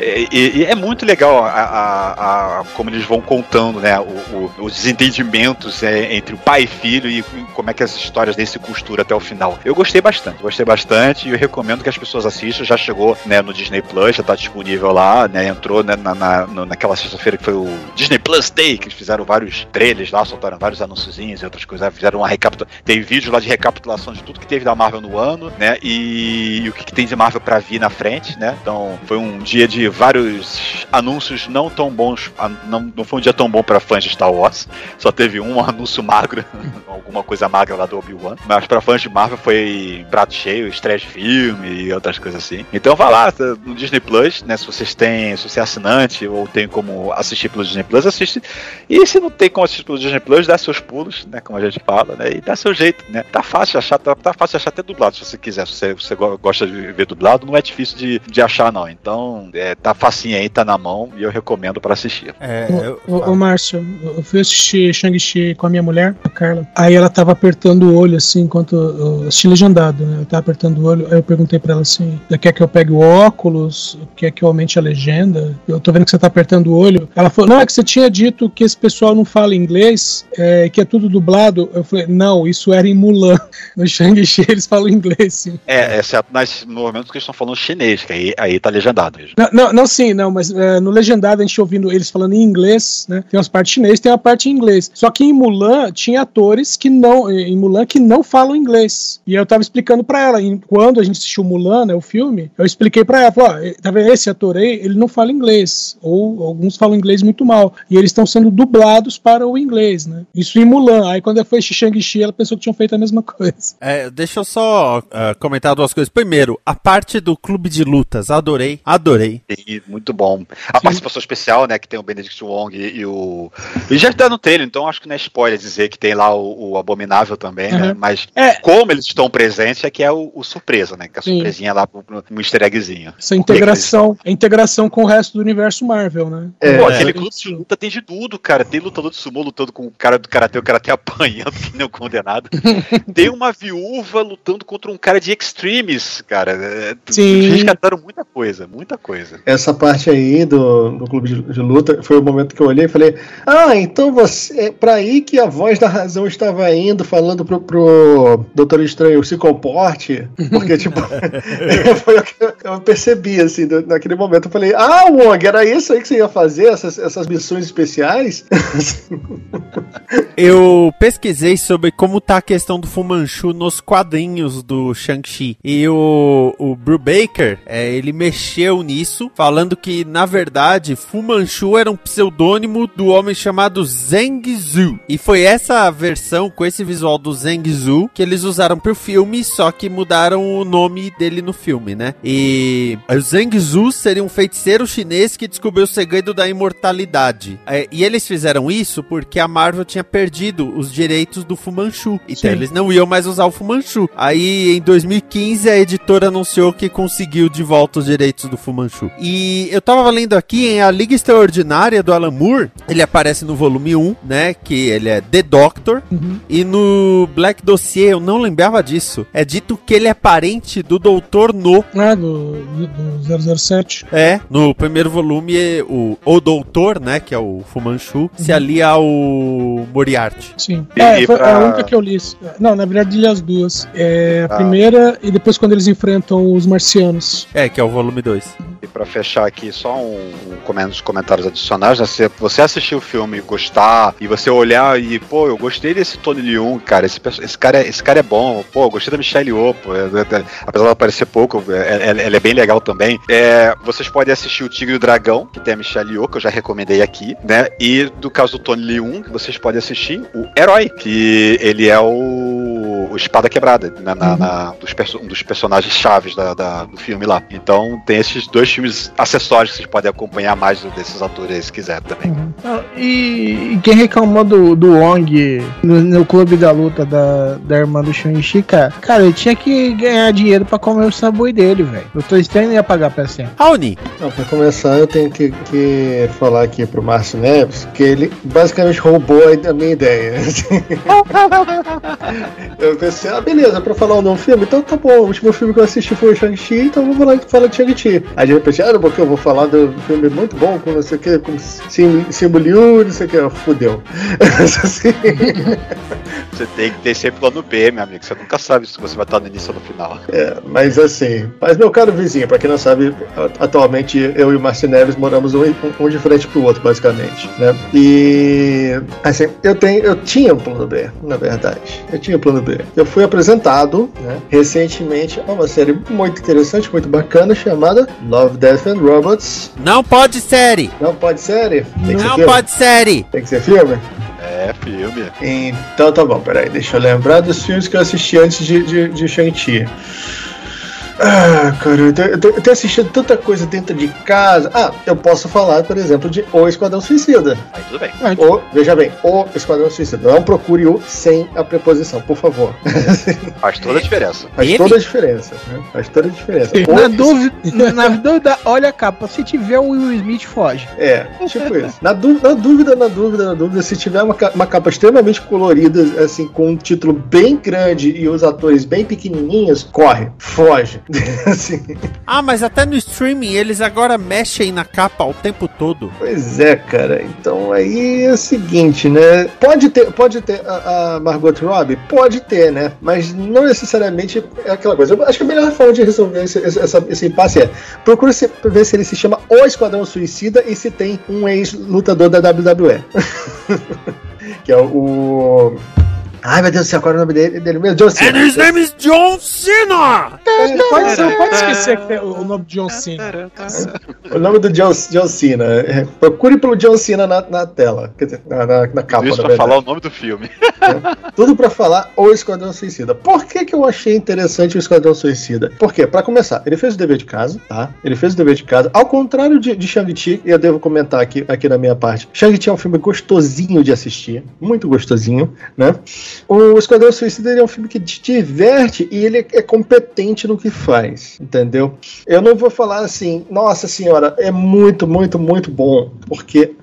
e- e é muito legal a, a- a- como eles vão contando, né? o- o- os desentendimentos é, entre o pai e filho e como é que as histórias dele se costuram até o final. Eu gostei bastante, gostei bastante e eu recomendo que as pessoas assistam. Já chegou né, no Disney Plus, já tá disponível lá, né? Entrou né, na, na- naquela sexta-feira que foi o Disney Plus Day, que eles fizeram vários trailers lá, soltaram vários anúnciozinhos e outras coisas, fizeram uma recapitulação. Tem vídeo lá de recapitulação de tudo que teve da Marvel no ano, né? E, e o que, que tem de Marvel pra vir na frente, né? Então foi um dia de vários anúncios não tão bons. Não, não foi um dia tão bom pra fãs de Star Wars. Só teve um anúncio magro, alguma coisa magra lá do Obi-Wan. Mas pra fãs de Marvel foi prato cheio, estreia de filme e outras coisas assim. Então vai lá, tá no Disney Plus, né? Se vocês têm, se você é assinante ou tem como assistir pelo Disney Plus, assiste. E se não tem como assistir pelo Disney Plus, dá seus pulos, né? Como a gente fala, né? E dá seu jeito, né? Tá fácil de achar, tá, tá fácil de achar até dublado, se você quiser. Se você, você go- gosta de ver dublado, não é difícil de, de achar, não. Então, é, tá facinho aí, tá na mão e eu recomendo pra assistir. É, Ô, ô, ô, Márcio, eu fui assistir Shang-Chi com a minha mulher, a Carla. Aí ela tava apertando o olho, assim, enquanto eu assisti legendado, né? Eu tava apertando o olho, aí eu perguntei pra ela assim: quer que eu pegue o óculos? Quer que eu aumente a legenda? Eu tô vendo que você tá apertando o olho. Ela falou: não, é que você tinha dito que esse pessoal não fala inglês, é, que é tudo dublado. Eu falei: não, isso era em Mulan. No Shang-Chi eles falam inglês, sim. É, exceto nas, no momento que eles estão falando chinês, que aí, aí tá legendado mesmo. Não, não, não, sim, não, mas é, no legendado a gente ouvindo eles falando em inglês, né? Tem umas partes chinesas, tem uma parte em inglês. Só que em Mulan tinha atores que não, em Mulan que não falam inglês. E eu tava explicando pra ela, quando a gente assistiu Mulan, né, o filme, eu expliquei pra ela, ó, tá vendo esse ator aí, ele não fala inglês, ou alguns falam inglês muito mal. E e eles estão sendo dublados para o inglês, né? Isso em Mulan. Aí quando foi Shang-Chi, ela pensou que tinham feito a mesma coisa. É, deixa eu só uh, comentar duas coisas. Primeiro, a parte do clube de lutas, adorei, adorei. E muito bom. A participação especial, né, que tem o Benedict Wong e, e o... E já tá no trailer, então acho que não é spoiler dizer que tem lá o, o Abominável também, né? Uhum. Mas É. como eles estão presentes é que é o, o surpresa, né? Que é a Sim. surpresinha lá pro, pro um easter eggzinho. Essa integração, a integração com o resto do universo Marvel, né? É, Pô, É. aquele clube de luta tem de tudo, cara. Tem lutador de sumô lutando com o cara do karatê, o karatê apanhando que nem um condenado. tem uma viúva lutando contra um cara de extremes, cara. É, Sim. Eles resgataram muita coisa, muita coisa. Essa parte aí do, do clube de, de luta foi o momento que eu olhei e falei: Ah, então você. É pra aí que a voz da razão estava indo, falando pro, pro Doutor Estranho se comporte. Porque, tipo, foi o que eu percebi, assim, do- naquele momento. Eu falei: Ah, Wong, era isso aí que você ia fazer, essas, essas missões especiais? Eu pesquisei sobre como tá a questão do Fu Manchu nos quadrinhos do Shang-Chi. E o, o Brubaker, é, ele mexeu nisso, falando que, na verdade, Fu Manchu era um pseudônimo do homem chamado Zheng Zhu. E foi essa versão, com esse visual do Zheng Zhu, que eles usaram pro filme, só que mudaram o nome dele no filme, né? E o Zheng Zhu seria um feiticeiro chinês que descobriu o segredo da imortalidade. É, e eles fizeram isso porque a Marvel tinha perdido os direitos do Fu Manchu. Então Sim. eles não iam mais usar o Fu Manchu. Aí em 2015 a editora anunciou que conseguiu de volta os direitos do Fu Manchu. E eu tava lendo aqui em A Liga Extraordinária do Alan Moore, ele aparece no volume 1, né? Que ele é The Doctor. Uhum. E no Black Dossier, eu não lembrava disso. É dito que ele é parente do Doutor No. Ah, do, do, do 007. É, no primeiro volume, o, o Doutor, né, que é o Fumanchu, se alia ao Moriarty. Sim. E- é, foi pra- a única que eu li. Não, na verdade li as duas. É, a Ah. primeira e depois quando eles enfrentam os marcianos. É, que é o volume 2. E pra fechar aqui, só um, um uns comentários adicionais, né? Se você assistir o filme e gostar, e você olhar e, pô, eu gostei desse Tony Leung, cara, esse, esse, cara, é- esse cara é bom, pô, eu gostei da Michelle Yeoh, pô, é- é- apesar dela aparecer pouco, é- é- ela é bem legal também. É, vocês podem assistir o Tigre e o Dragão, que tem a Michelle Yeoh, que eu já recomendei aqui, né? E do caso do Tony Leung, vocês podem assistir o Herói, que ele é o, o Espada Quebrada, né, na, na- dos, perso- um dos personagens chaves da, da- do filme lá. Então tem esses dois filmes acessórios que vocês podem acompanhar mais desses atores aí, se quiser também. Ah, E, e quem reclamou do, do Wong no, no clube da luta da, da irmã do Shang-Chi, cara, cara, ele tinha que ganhar dinheiro pra comer o sabor dele, velho. O Estranho não ia pagar pra sempre. Raoni, Não, pra começar, eu tenho que, que falar aqui pro Márcio Neves que ele basicamente roubou a, a minha ideia. eu pensei, ah, beleza, pra falar o novo filme, então tá bom, o último filme que eu assisti foi o Shang-Chi, então eu vou falar, falar de Shang-Chi. Aí de repente, ah, porque eu vou falar do filme muito bom, com não sei o que, com Sim- Simu Liu, não sei o que, fudeu. Assim, Você tem que ter sempre plano B, meu amigo. Você nunca sabe se você vai estar no início ou no final. É, mas assim, mas meu caro vizinho, pra quem não sabe, atualmente eu e o Márcio Neves moramos um, um- um de frente pro outro, basicamente, né? E assim, eu tenho, eu tinha um plano B, na verdade. Eu tinha um plano B. Eu fui apresentado, né, recentemente a uma série muito interessante, muito bacana, chamada Love, Death and Robots. não pode série! Não pode série? Tem Não pode série! Tem que ser filme? É, filme. Então tá bom, peraí, deixa eu lembrar dos filmes que eu assisti antes de, de, de Shang-Chi. Ah, cara, eu tenho, eu tenho- assistido tanta coisa dentro de casa. Ah, eu posso falar, por exemplo, de O Esquadrão Suicida. Aí tudo bem. O, veja bem, O Esquadrão Suicida. Não procure o sem a preposição, por favor. Faz toda a diferença. Faz Ele? toda a diferença. né? Faz toda a diferença. Na dúvida, na dúvida, olha a capa. Se tiver o Will Smith, foge. É, tipo isso. Na, dú- na dúvida, na dúvida, na dúvida, se tiver uma, uma capa extremamente colorida, assim, com um título bem grande e os atores bem pequenininhos, corre, foge. assim, Ah, mas até no streaming eles agora mexem na capa o tempo todo. pois é, cara. Então aí é o seguinte, né? Pode ter, pode ter a, a Margot Robbie? Pode ter, né? Mas não necessariamente é aquela coisa. Eu acho que a melhor forma de resolver esse, esse, essa- esse impasse é procura se- ver se ele se chama O Esquadrão Suicida e se tem um ex-lutador da WWE. que é o. Ai, meu Deus do céu, qual é o nome dele, dele mesmo? John Cena. And his name is John Cena! Pode, você não pode esquecer que o nome de John Cena. O nome do John, John Cena. É, Procure pelo John Cena na, na tela. Quer dizer, na, na, na capa, Isso na pra falar o nome do filme. Tudo pra falar o Esquadrão Suicida. Por que, que eu achei interessante o Esquadrão Suicida? Porque, pra começar, ele fez o dever de casa, tá? Ele fez o dever de casa. Ao contrário de, de Shang-Chi, e eu devo comentar aqui, aqui na minha parte, Shang-Chi é um filme gostosinho de assistir, muito gostosinho, né? O Esquadrão Suicida é um filme que te diverte e ele é competente no que faz, entendeu? Eu não vou falar assim, nossa senhora, é muito, muito, muito bom, porque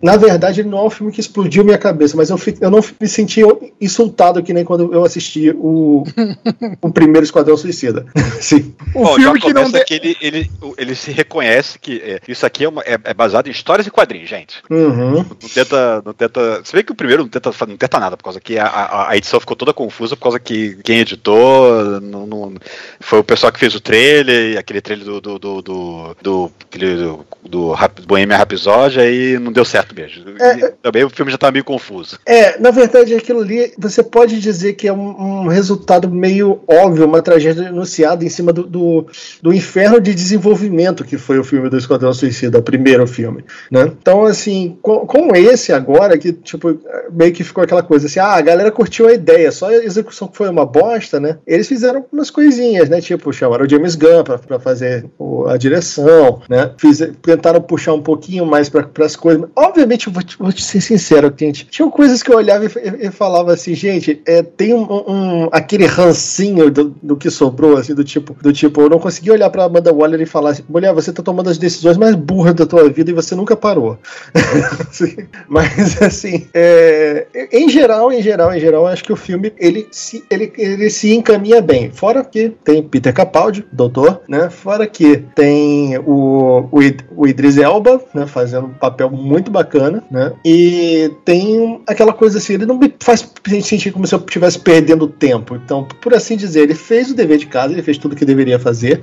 na verdade, ele não é um filme que explodiu minha cabeça, mas eu, fi- eu não me senti insultado que nem quando eu assisti o, o primeiro Esquadrão Suicida. Sim. O Bom, filme já que não de... que ele, ele, ele se reconhece que é, isso aqui é, uma- é- é baseado em histórias e quadrinhos, gente. Uhum. Não tenta, não tenta. Se bem que o primeiro não tenta, não tenta nada, por causa que a, a, a edição ficou toda confusa, por causa que quem editou não, não- foi o pessoal que fez o trailer, aquele trailer do. do, do, do, do, aquele do, do Rap- Bohemian Rhapsody, aí não deu certo mesmo. É, também o filme já tá meio confuso. É, na verdade, aquilo ali, você pode dizer que é um, um resultado meio óbvio, uma tragédia anunciada em cima do, do, do inferno de desenvolvimento que foi o filme do Esquadrão Suicida, o primeiro filme, né? Então, assim, com, com esse agora, que, tipo, meio que ficou aquela coisa assim, ah, a galera curtiu a ideia, só a execução que foi uma bosta, né? Eles fizeram umas coisinhas, né? Tipo, chamaram o James Gunn pra, pra fazer o- a direção, né? Fiz, tentaram puxar um pouquinho mais para as coisas. Obviamente, eu vou te, vou ser sincero, gente. Tinham coisas que eu olhava e, e- e falava assim, gente, é, tem um, um- aquele rancinho do, do que sobrou, assim, do tipo, do tipo, eu não consegui olhar pra Amanda Waller e falar assim, mulher, você tá tomando as decisões mais burras da tua vida e você nunca parou. Assim, Mas assim, é, em geral, em geral, em geral, eu acho que o filme ele se, ele, ele se encaminha bem. Fora que tem Peter Capaldi, doutor, né? Fora que tem o, o, o Idris Elba, né? Fazendo um papel muito bacana, né? E tem aquela coisa assim, ele não me faz sentir como se eu estivesse perdendo tempo. Então, por assim dizer, ele fez o dever de casa, ele fez tudo que deveria fazer.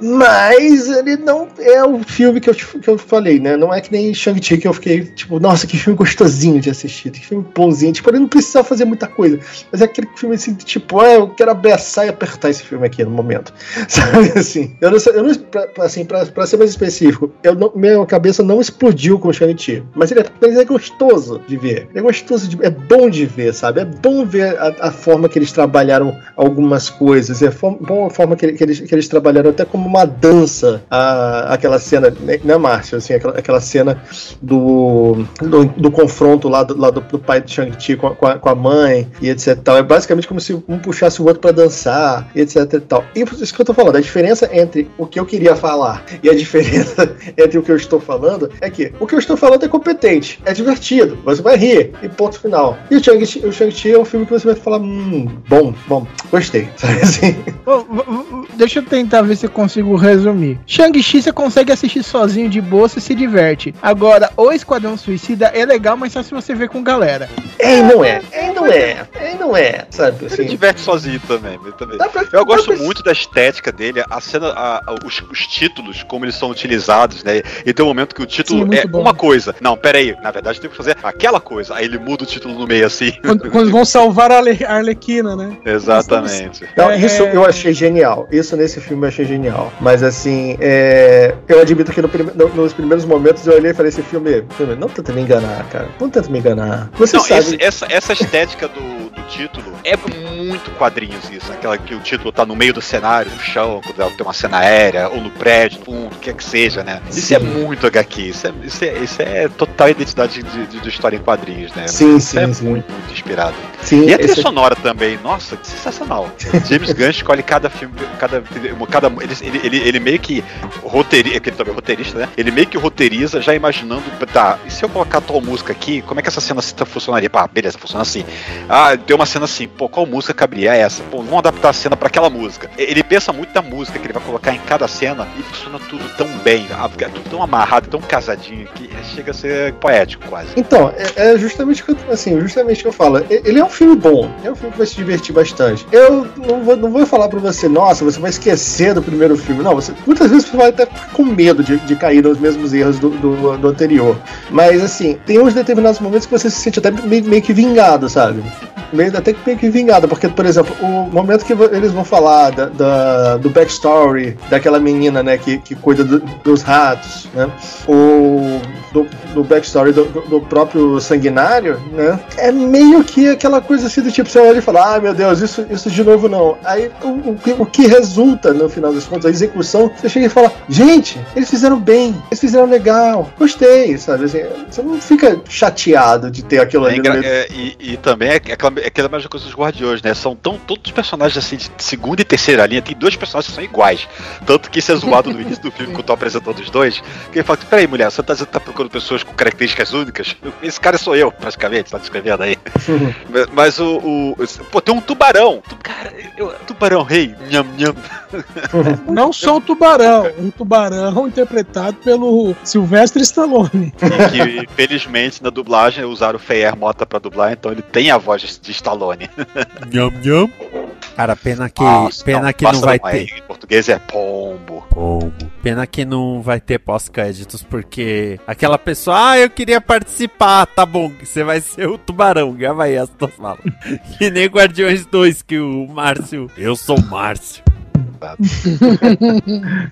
Mas ele não é o filme que eu, que eu falei, né? Não é que nem Shang-Chi que eu fiquei, tipo, nossa, que filme gostosinho de assistir, que filme bonzinho. Tipo, ele não precisava fazer muita coisa. Mas é aquele filme assim, tipo, ah, eu quero abraçar e apertar esse filme aqui no momento. Sabe assim? Eu não eu não, pra, assim, pra, pra ser mais específico, eu não, minha cabeça não explodiu com Shang-Chi. Mas ele é, mas é gostoso de ver. É gostoso de É bom de ver, sabe? É bom ver a, a forma que eles trabalharam algumas coisas. É bom a forma que, ele- que eles, que eles trabalharam até como uma dança a, aquela cena, né, né Márcio? Assim, aquela, aquela cena do, do, do confronto lá, do, lá do, do pai de Shang-Chi com, com, com a mãe e etc tal. É basicamente como se um puxasse o outro pra dançar e etc e tal. E isso que eu tô falando, a diferença entre o que eu queria falar e a diferença entre o que eu estou falando é que o que eu estou falando é competente, é divertido, você vai rir e ponto final. E o Shang-Chi o Shang-Chi é um filme que você vai falar, hum, bom, bom, gostei, sabe assim? V- Deixa eu tentar ver se eu consigo resumir. Shang-Chi você consegue assistir sozinho de boa, você se diverte. Agora, o Esquadrão Suicida é legal, mas só se você ver com galera. É não é, é não é, é não é, sabe Ele assim? diverte sozinho também. ele pra- Eu gosto muito da estética dele, a cena, a- a- os, os títulos, como eles são utilizados, né? E tem um momento que o título Sim, é bom. uma coisa. Não, pera aí, na verdade tem que fazer aquela coisa. Aí ele muda o título no meio assim. Quando, quando vão salvar a Arle- a Arlequina, né? Exatamente. Então, É, isso é- eu achei genial. Isso nesse filme eu achei genial. Mas assim, é, eu admito que no prime- no- nos primeiros momentos eu olhei e falei: esse filme, filme, não tenta me enganar, cara. Não tenta me enganar. Você Não, sabe. esse- essa, essa estética do, do título é muito quadrinhos isso. Aquela que o título tá no meio do cenário, no chão, quando tem uma cena aérea, ou no prédio, no fundo, o que é que seja, né? Isso Sim. é muito HQ. Isso é, isso é, isso é total identidade de, de, de história em quadrinhos, né? Sim, isso sim, é sim. muito, muito inspirado. Sim, E a trilha esse- sonora também, nossa, que sensacional. James Gunn escolhe cada filme, cada. cada ele, ele, ele, ele meio que roteiriza, que ele também é roteirista, né? Ele meio que roteiriza já imaginando, tá, e se eu colocar tal música aqui, como é que essa cena funcionaria? Pá, beleza, funciona assim. Ah, tem uma cena assim, pô, qual música caberia essa? Pô, vamos adaptar a cena pra aquela música. Ele pensa muito da música que ele vai colocar em cada cena e funciona tudo tão bem, é tudo tão amarrado, tão casadinho, que chega a ser poético quase. Então, é, é justamente que assim, justamente que eu falo. Ele é um filme bom, é um filme que vai se divertir bastante. Eu não vou, não vou falar pra você, nossa, você vai esquecer do primeiro filme. Não, você, muitas vezes você vai até ficar com medo de, de cair nos mesmos erros do, do, do anterior. Mas, assim, tem uns determinados momentos que você se sente até meio, meio que vingado, sabe? Meio, até que meio que vingada, porque, por exemplo, o momento que eles vão falar da, da- do backstory daquela menina, né, que, que cuida do- dos ratos, né, o do, do backstory do, do- próprio sanguinário, né, é meio que aquela coisa assim do tipo, você olha e fala, ah, meu Deus, isso, isso de novo não. Aí o, o, que- o que resulta, no final das contas, a execução, você chega e fala, gente, eles fizeram bem, eles fizeram legal, gostei, sabe, assim, você não fica chateado de ter aquilo É ali meio é, e, e também é aquela, é aquela mesma coisa dos Guardiões, né? São tão, todos os personagens assim de segunda e terceira linha, tem dois personagens que são iguais. Tanto que isso é zoado no início do filme, quando eu tô apresentando os dois. Que ele fala: Peraí, mulher, você tá, dizendo que tá procurando pessoas com características únicas? Esse cara sou eu, praticamente, tá descrevendo aí. Mas- Mas o, o- Pô, tem um tubarão. Tu- Cara, eu- tubarão rei. Nham, nham. Não só um tubarão, um tubarão interpretado pelo Sylvester Stallone. E que, felizmente, na dublagem usaram o Feyer Mota pra dublar, então ele tem a voz de- Stallone. Nham, nham. Cara, pena que, Nossa, pena que não vai ter. Em português é pombo. Pena que não vai ter pós-créditos, porque aquela pessoa, ah, eu queria participar, tá bom, você vai ser o tubarão, grava aí as tuas falas. que nem Guardiões 2, que o Márcio, eu sou o Márcio.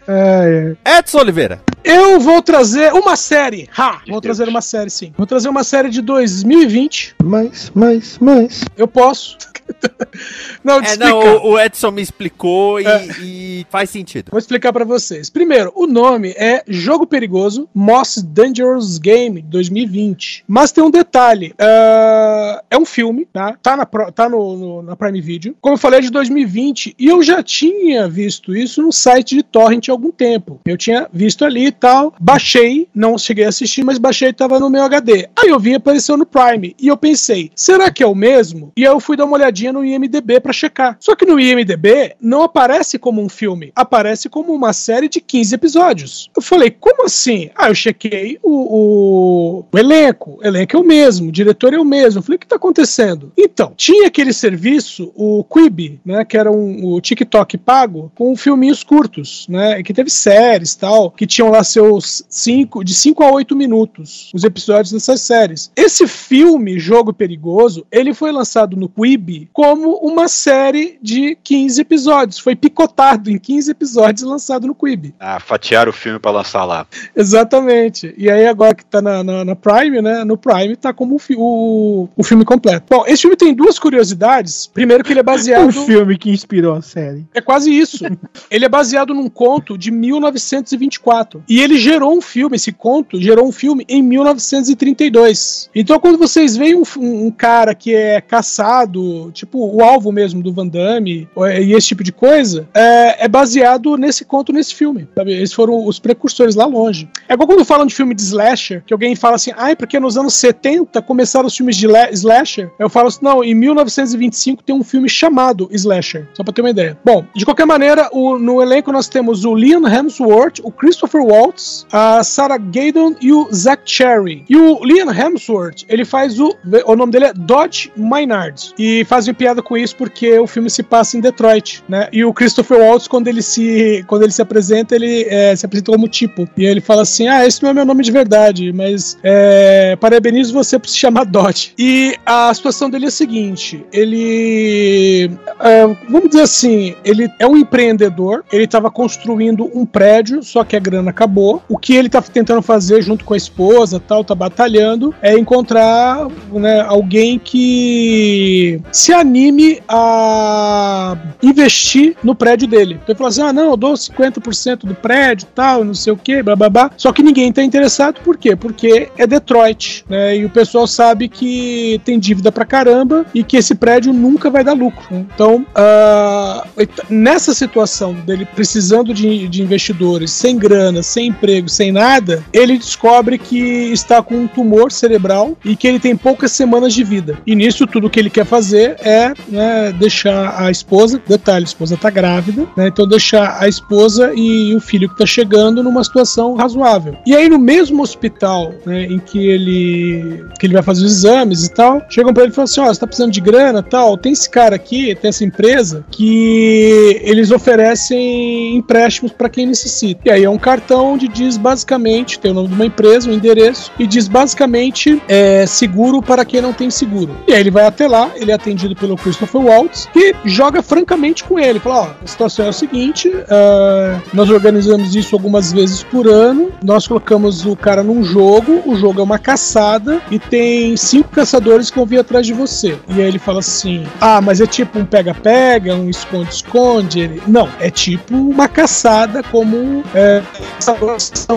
É, Edson Oliveira. Eu vou trazer uma série. Ha! Vou trazer uma série, sim. Vou trazer uma série de 2020. Mas, mas, mas. Eu posso. não, É, não, o, Edson me explicou e, É. e faz sentido. Vou explicar pra vocês. Primeiro, o nome é Jogo Perigoso Most Dangerous Game 2020. Mas tem um detalhe: ah, é um filme, tá? Tá, na, tá no, no- na Prime Video. Como eu falei, é de 2020. E eu já tinha visto isso no site de Torrent há algum tempo. Eu tinha visto ali e tal. Baixei, não cheguei a assistir, mas baixei e tava no meu HD. Aí eu vi apareceu no Prime. E eu pensei, será que é o mesmo? E aí eu fui dar uma olhadinha no IMDB pra checar. Só que no IMDB não aparece como um filme, aparece como uma série de 15 episódios. Eu falei, como assim? Ah, eu chequei o, o- o elenco. O elenco é o mesmo, o diretor é o mesmo. Eu falei, o que tá acontecendo? Então, tinha aquele serviço, o Quibi, né? Que era um, o TikTok pago, com filminhos curtos, né? Que teve séries tal, que tinham lá seus 5, de 5 a 8 minutos, os episódios dessas séries. Esse filme, Jogo Perigoso, ele foi lançado no Quibi como uma série de 15 episódios. Foi picotado em 15 episódios e lançado no Quibi. Ah, fatiaram o filme pra lançar lá. Exatamente. E aí, agora que tá na, na, na Prime, né? No Prime tá como o, o, o filme completo. Bom, esse filme tem duas curiosidades. Primeiro, que ele é O baseado. filme que inspirou a série. É quase isso. ele é baseado num conto de 1924. E ele gerou um filme, esse conto gerou um filme em 1932. Então, quando vocês veem um- um cara que é caçado, tipo o alvo mesmo do Van Damme, é- e esse tipo de coisa, é, é baseado nesse conto, nesse filme. Sabe? Eles foram os precursores lá longe. É igual quando falam de filme de slasher, que alguém fala assim, ai, porque nos anos 70 começaram os filmes de slasher. Eu falo assim, não, em 1925 tem um filme chamado Slasher, só pra ter uma ideia. Bom, de qualquer maneira, o- no elenco nós temos o Liam Hemsworth, o Christopher Waltz, a Sarah Gaydon e o Zach Cherry. E o Liam Hemsworth, ele faz o. O nome dele é Dodge Maynard. E piada com isso porque o filme se passa em Detroit, né? E o Christopher Waltz, quando ele se, quando ele se apresenta, ele é, se apresenta como tipo. E ele fala assim: Ah, esse não é meu nome de verdade, mas é, parabenizo você por se chamar Dodge. E a situação dele é a seguinte: ele. é, vamos dizer assim, ele é um empreendedor, ele estava construindo um prédio, só que a grana acabou. O que ele tá tentando fazer junto com a esposa, tal, tá batalhando, é encontrar né, alguém que se anime a investir no prédio dele. Então ele falou assim: ah, não, eu dou 50% do prédio, tal, não sei o que, blá. Só que ninguém tá interessado, por quê? Porque é Detroit, né? E o pessoal sabe que tem dívida pra caramba e que esse prédio nunca vai dar lucro. Então, ah, nessa situação dele precisando de, de investidores, sem grana, sem emprego, sem nada, ele descobre que está com um tumor cerebral e que ele tem poucas semanas de vida. E nisso tudo que ele quer fazer é né, deixar a esposa, detalhe, a esposa tá grávida, né, então deixar a esposa e o filho que tá chegando numa situação razoável. E aí no mesmo hospital né, em que ele que ele vai fazer os exames e tal, chegam para ele e falam assim, ó, você tá precisando de grana, tal, tem esse cara aqui, tem essa empresa que eles oferecem empréstimos para quem necessita. E aí é um cartão onde diz basicamente, tem o nome de uma empresa, um endereço, e diz basicamente é, seguro para quem não tem seguro. E aí ele vai até lá, ele atendido pelo Christopher Waltz, que joga francamente com ele. Fala, ó, a situação é o seguinte, uh, nós organizamos isso algumas vezes por ano, nós colocamos o cara num jogo, o jogo é uma caçada, e tem cinco caçadores que vão vir atrás de você. E aí ele fala assim, ah, mas é tipo um pega-pega, um esconde-esconde? Ele, não, é tipo uma caçada como é,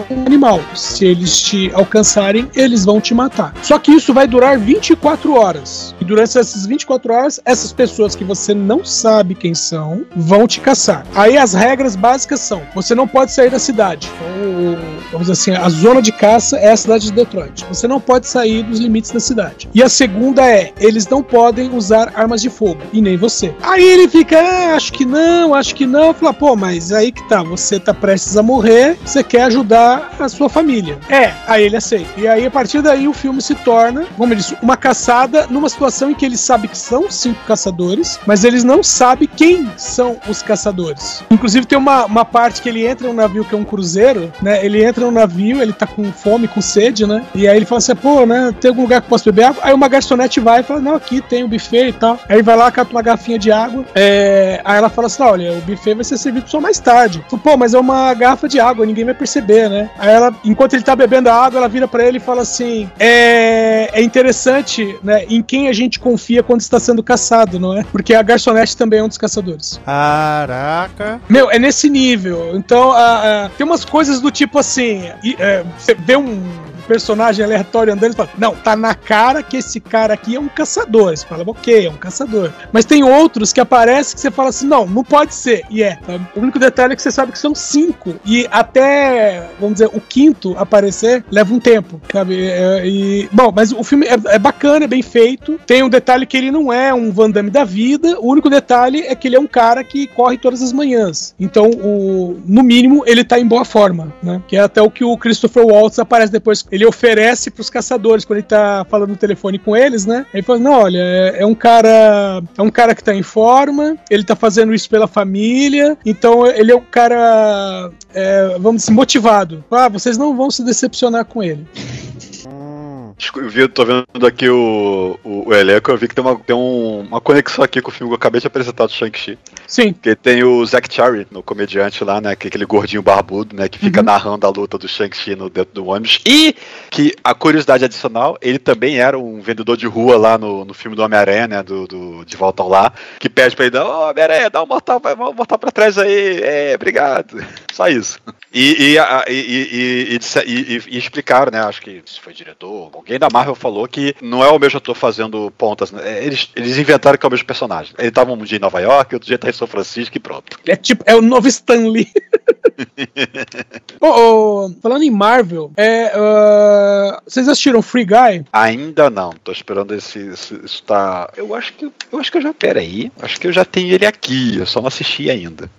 um animal. Se eles te alcançarem, eles vão te matar. Só que isso vai durar 24 horas. E durante essas 24 horas, essas pessoas que você não sabe quem são vão te caçar. Aí as regras básicas são: você não pode sair da cidade. Então, vamos dizer assim, a zona de caça é a cidade de Detroit. Você não pode sair dos limites da cidade. E a segunda é: eles não podem usar armas de fogo. E nem você. Aí ele fica, ah, acho que não, acho que não. Fala, pô, mas aí que tá, você tá prestes a morrer, você quer ajudar a sua família. É, aí ele aceita. E aí, a partir daí, o filme se torna, como eu disse, uma caçada numa situação em que ele sabe que são cinco caçadores, mas eles não sabem quem são os caçadores. Inclusive, tem uma, uma parte que ele entra um navio que é um cruzeiro, né? Ele entra no navio, ele tá com fome, com sede, né? E aí ele fala assim, pô, né? Tem algum lugar que eu posso beber água? Aí uma garçonete vai e fala, não, aqui tem o um buffet e tal. Aí vai lá, cata uma garrafinha de água. É... Aí ela fala assim, olha, o buffet vai ser servido só mais tarde. Pô, mas é uma garrafa de água, ninguém vai perceber, né? Aí ela, enquanto ele tá bebendo a água, ela vira para ele e fala assim: é, é interessante, né? Em quem a gente confia quando está sendo caçado, não é? Porque a garçonete também é um dos caçadores. Caraca. Meu, é nesse nível. Então, a, a, tem umas coisas do tipo assim: é, você vê um personagem aleatório andando e fala: Não, tá na cara que esse cara aqui é um caçador. Você fala, ok, é um caçador. Mas tem outros que aparecem que você fala assim: Não, não pode ser. E é. O único detalhe é que você sabe que são cinco. E até, vamos dizer, o quinto aparecer leva um tempo, sabe? É, e, bom, mas o filme é, é, bacana, é bem feito. Tem um detalhe que ele não é um Van Damme da vida. O único detalhe é que ele é um cara que corre todas as manhãs. Então, o, no mínimo, ele tá em boa forma, né? Que é até o que o Christopher Waltz aparece depois. Ele oferece pros caçadores quando ele tá falando no telefone com eles, né? Ele fala: "Não, olha, é, é um cara, é um cara que tá em forma, ele tá fazendo isso pela família, então ele é um cara, é, vamos dizer, motivado. Ah, vocês não vão se decepcionar com ele." Vi, tô vendo aqui o, o, o elenco, eu vi que tem, uma, tem um, uma conexão aqui com o filme que eu acabei de apresentar do Shang-Chi. Sim. Que tem o Zack Cherry, no comediante lá, né? Que é aquele gordinho barbudo, né? Que fica uhum. narrando a luta do Shang-Chi dentro do ônibus. E que a curiosidade adicional, ele também era um vendedor de rua lá no, no filme do Homem-Aranha, né? Do, do, De Volta ao Lá. Que pede pra ele, ô oh, Homem-Aranha, dá um mortal, vai, um mortal pra trás aí. É, obrigado. Só isso. E, e, e, e, explicaram, né? Acho que se foi diretor, alguém da Marvel falou que não é o mesmo ator fazendo pontas. Né? Eles, eles inventaram que é o mesmo personagem. Ele tava um dia em Nova York, outro dia tá em São Francisco e pronto. É tipo, é o novo Stanley. oh, oh, falando em Marvel, é, uh, vocês assistiram Free Guy? Ainda não. Tô esperando esse, esse tá. Eu acho que eu acho que eu já. Pera aí. Acho que eu já tenho ele aqui. Eu só não assisti ainda.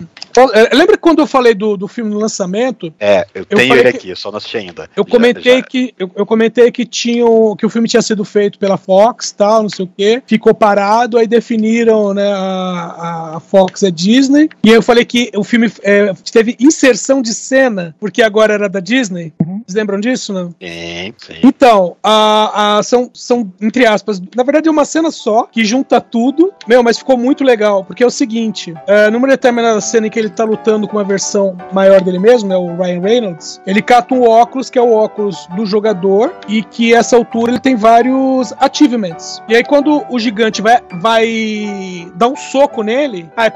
É, lembra quando eu falei do, do filme no lançamento? É, eu, eu tenho ele aqui, eu só não assisti ainda. Eu comentei já, já... que eu, eu, comentei que tinha que o filme tinha sido feito pela Fox, tal, não sei o quê. Ficou parado, aí definiram, né, a, a Fox é Disney. E eu falei que o filme é, teve inserção de cena, porque agora era da Disney. Uhum. Vocês lembram disso, não? Sim, sim. Então, a, a, são, são, entre aspas, na verdade é uma cena só, que junta tudo. Meu, mas ficou muito legal, porque é o seguinte: é, numa determinada cena em que ele tá lutando com uma versão maior dele mesmo, né, o Ryan Reynolds, ele cata um óculos, que é o óculos do jogador, e que essa altura ele tem vários achievements. E aí, quando o gigante vai, vai dar um soco nele, ah,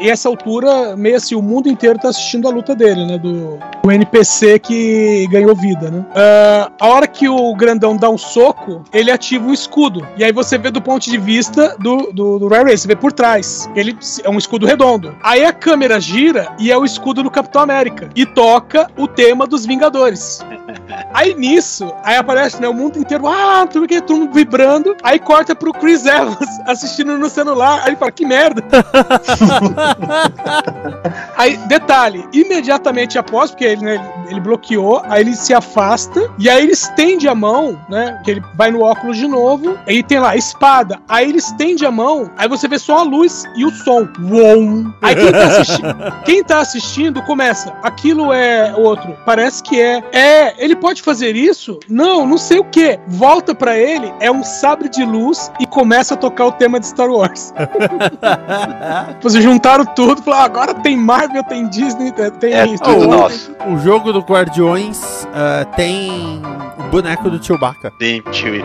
e essa altura, meio assim, o mundo inteiro tá assistindo a luta dele, né, do, do NPC que ganhou vida, né. Uh, a hora que o grandão dá um soco, ele ativa um escudo. E aí você vê do ponto de vista do, do, do Ryan Reynolds, você vê por trás. Ele é um escudo redondo. Aí a câmera gira e é o escudo do Capitão América. E toca o tema dos Vingadores. Aí nisso, aí aparece né, o mundo inteiro, ah, tudo que todo mundo vibrando. Aí corta pro Chris Evans assistindo no celular. Aí ele fala, que merda. aí, detalhe, imediatamente após, porque ele, né, ele bloqueou, aí ele se afasta e aí ele estende a mão, né? Que ele vai no óculos de novo, aí tem lá espada. Aí ele estende a mão, aí você vê só a luz e o som. Uom. Aí quem tá assistindo, quem tá assistindo começa, aquilo é outro. Parece que é. É, ele pode fazer isso? Não, não sei o que. Volta pra ele, é um sabre de luz e começa a tocar o tema de Star Wars. Vocês juntaram tudo, falaram, agora tem Marvel, tem Disney, tem É Star tudo nosso. O jogo do Guardiões ah, tem o boneco do Chewbacca. Sim, tio.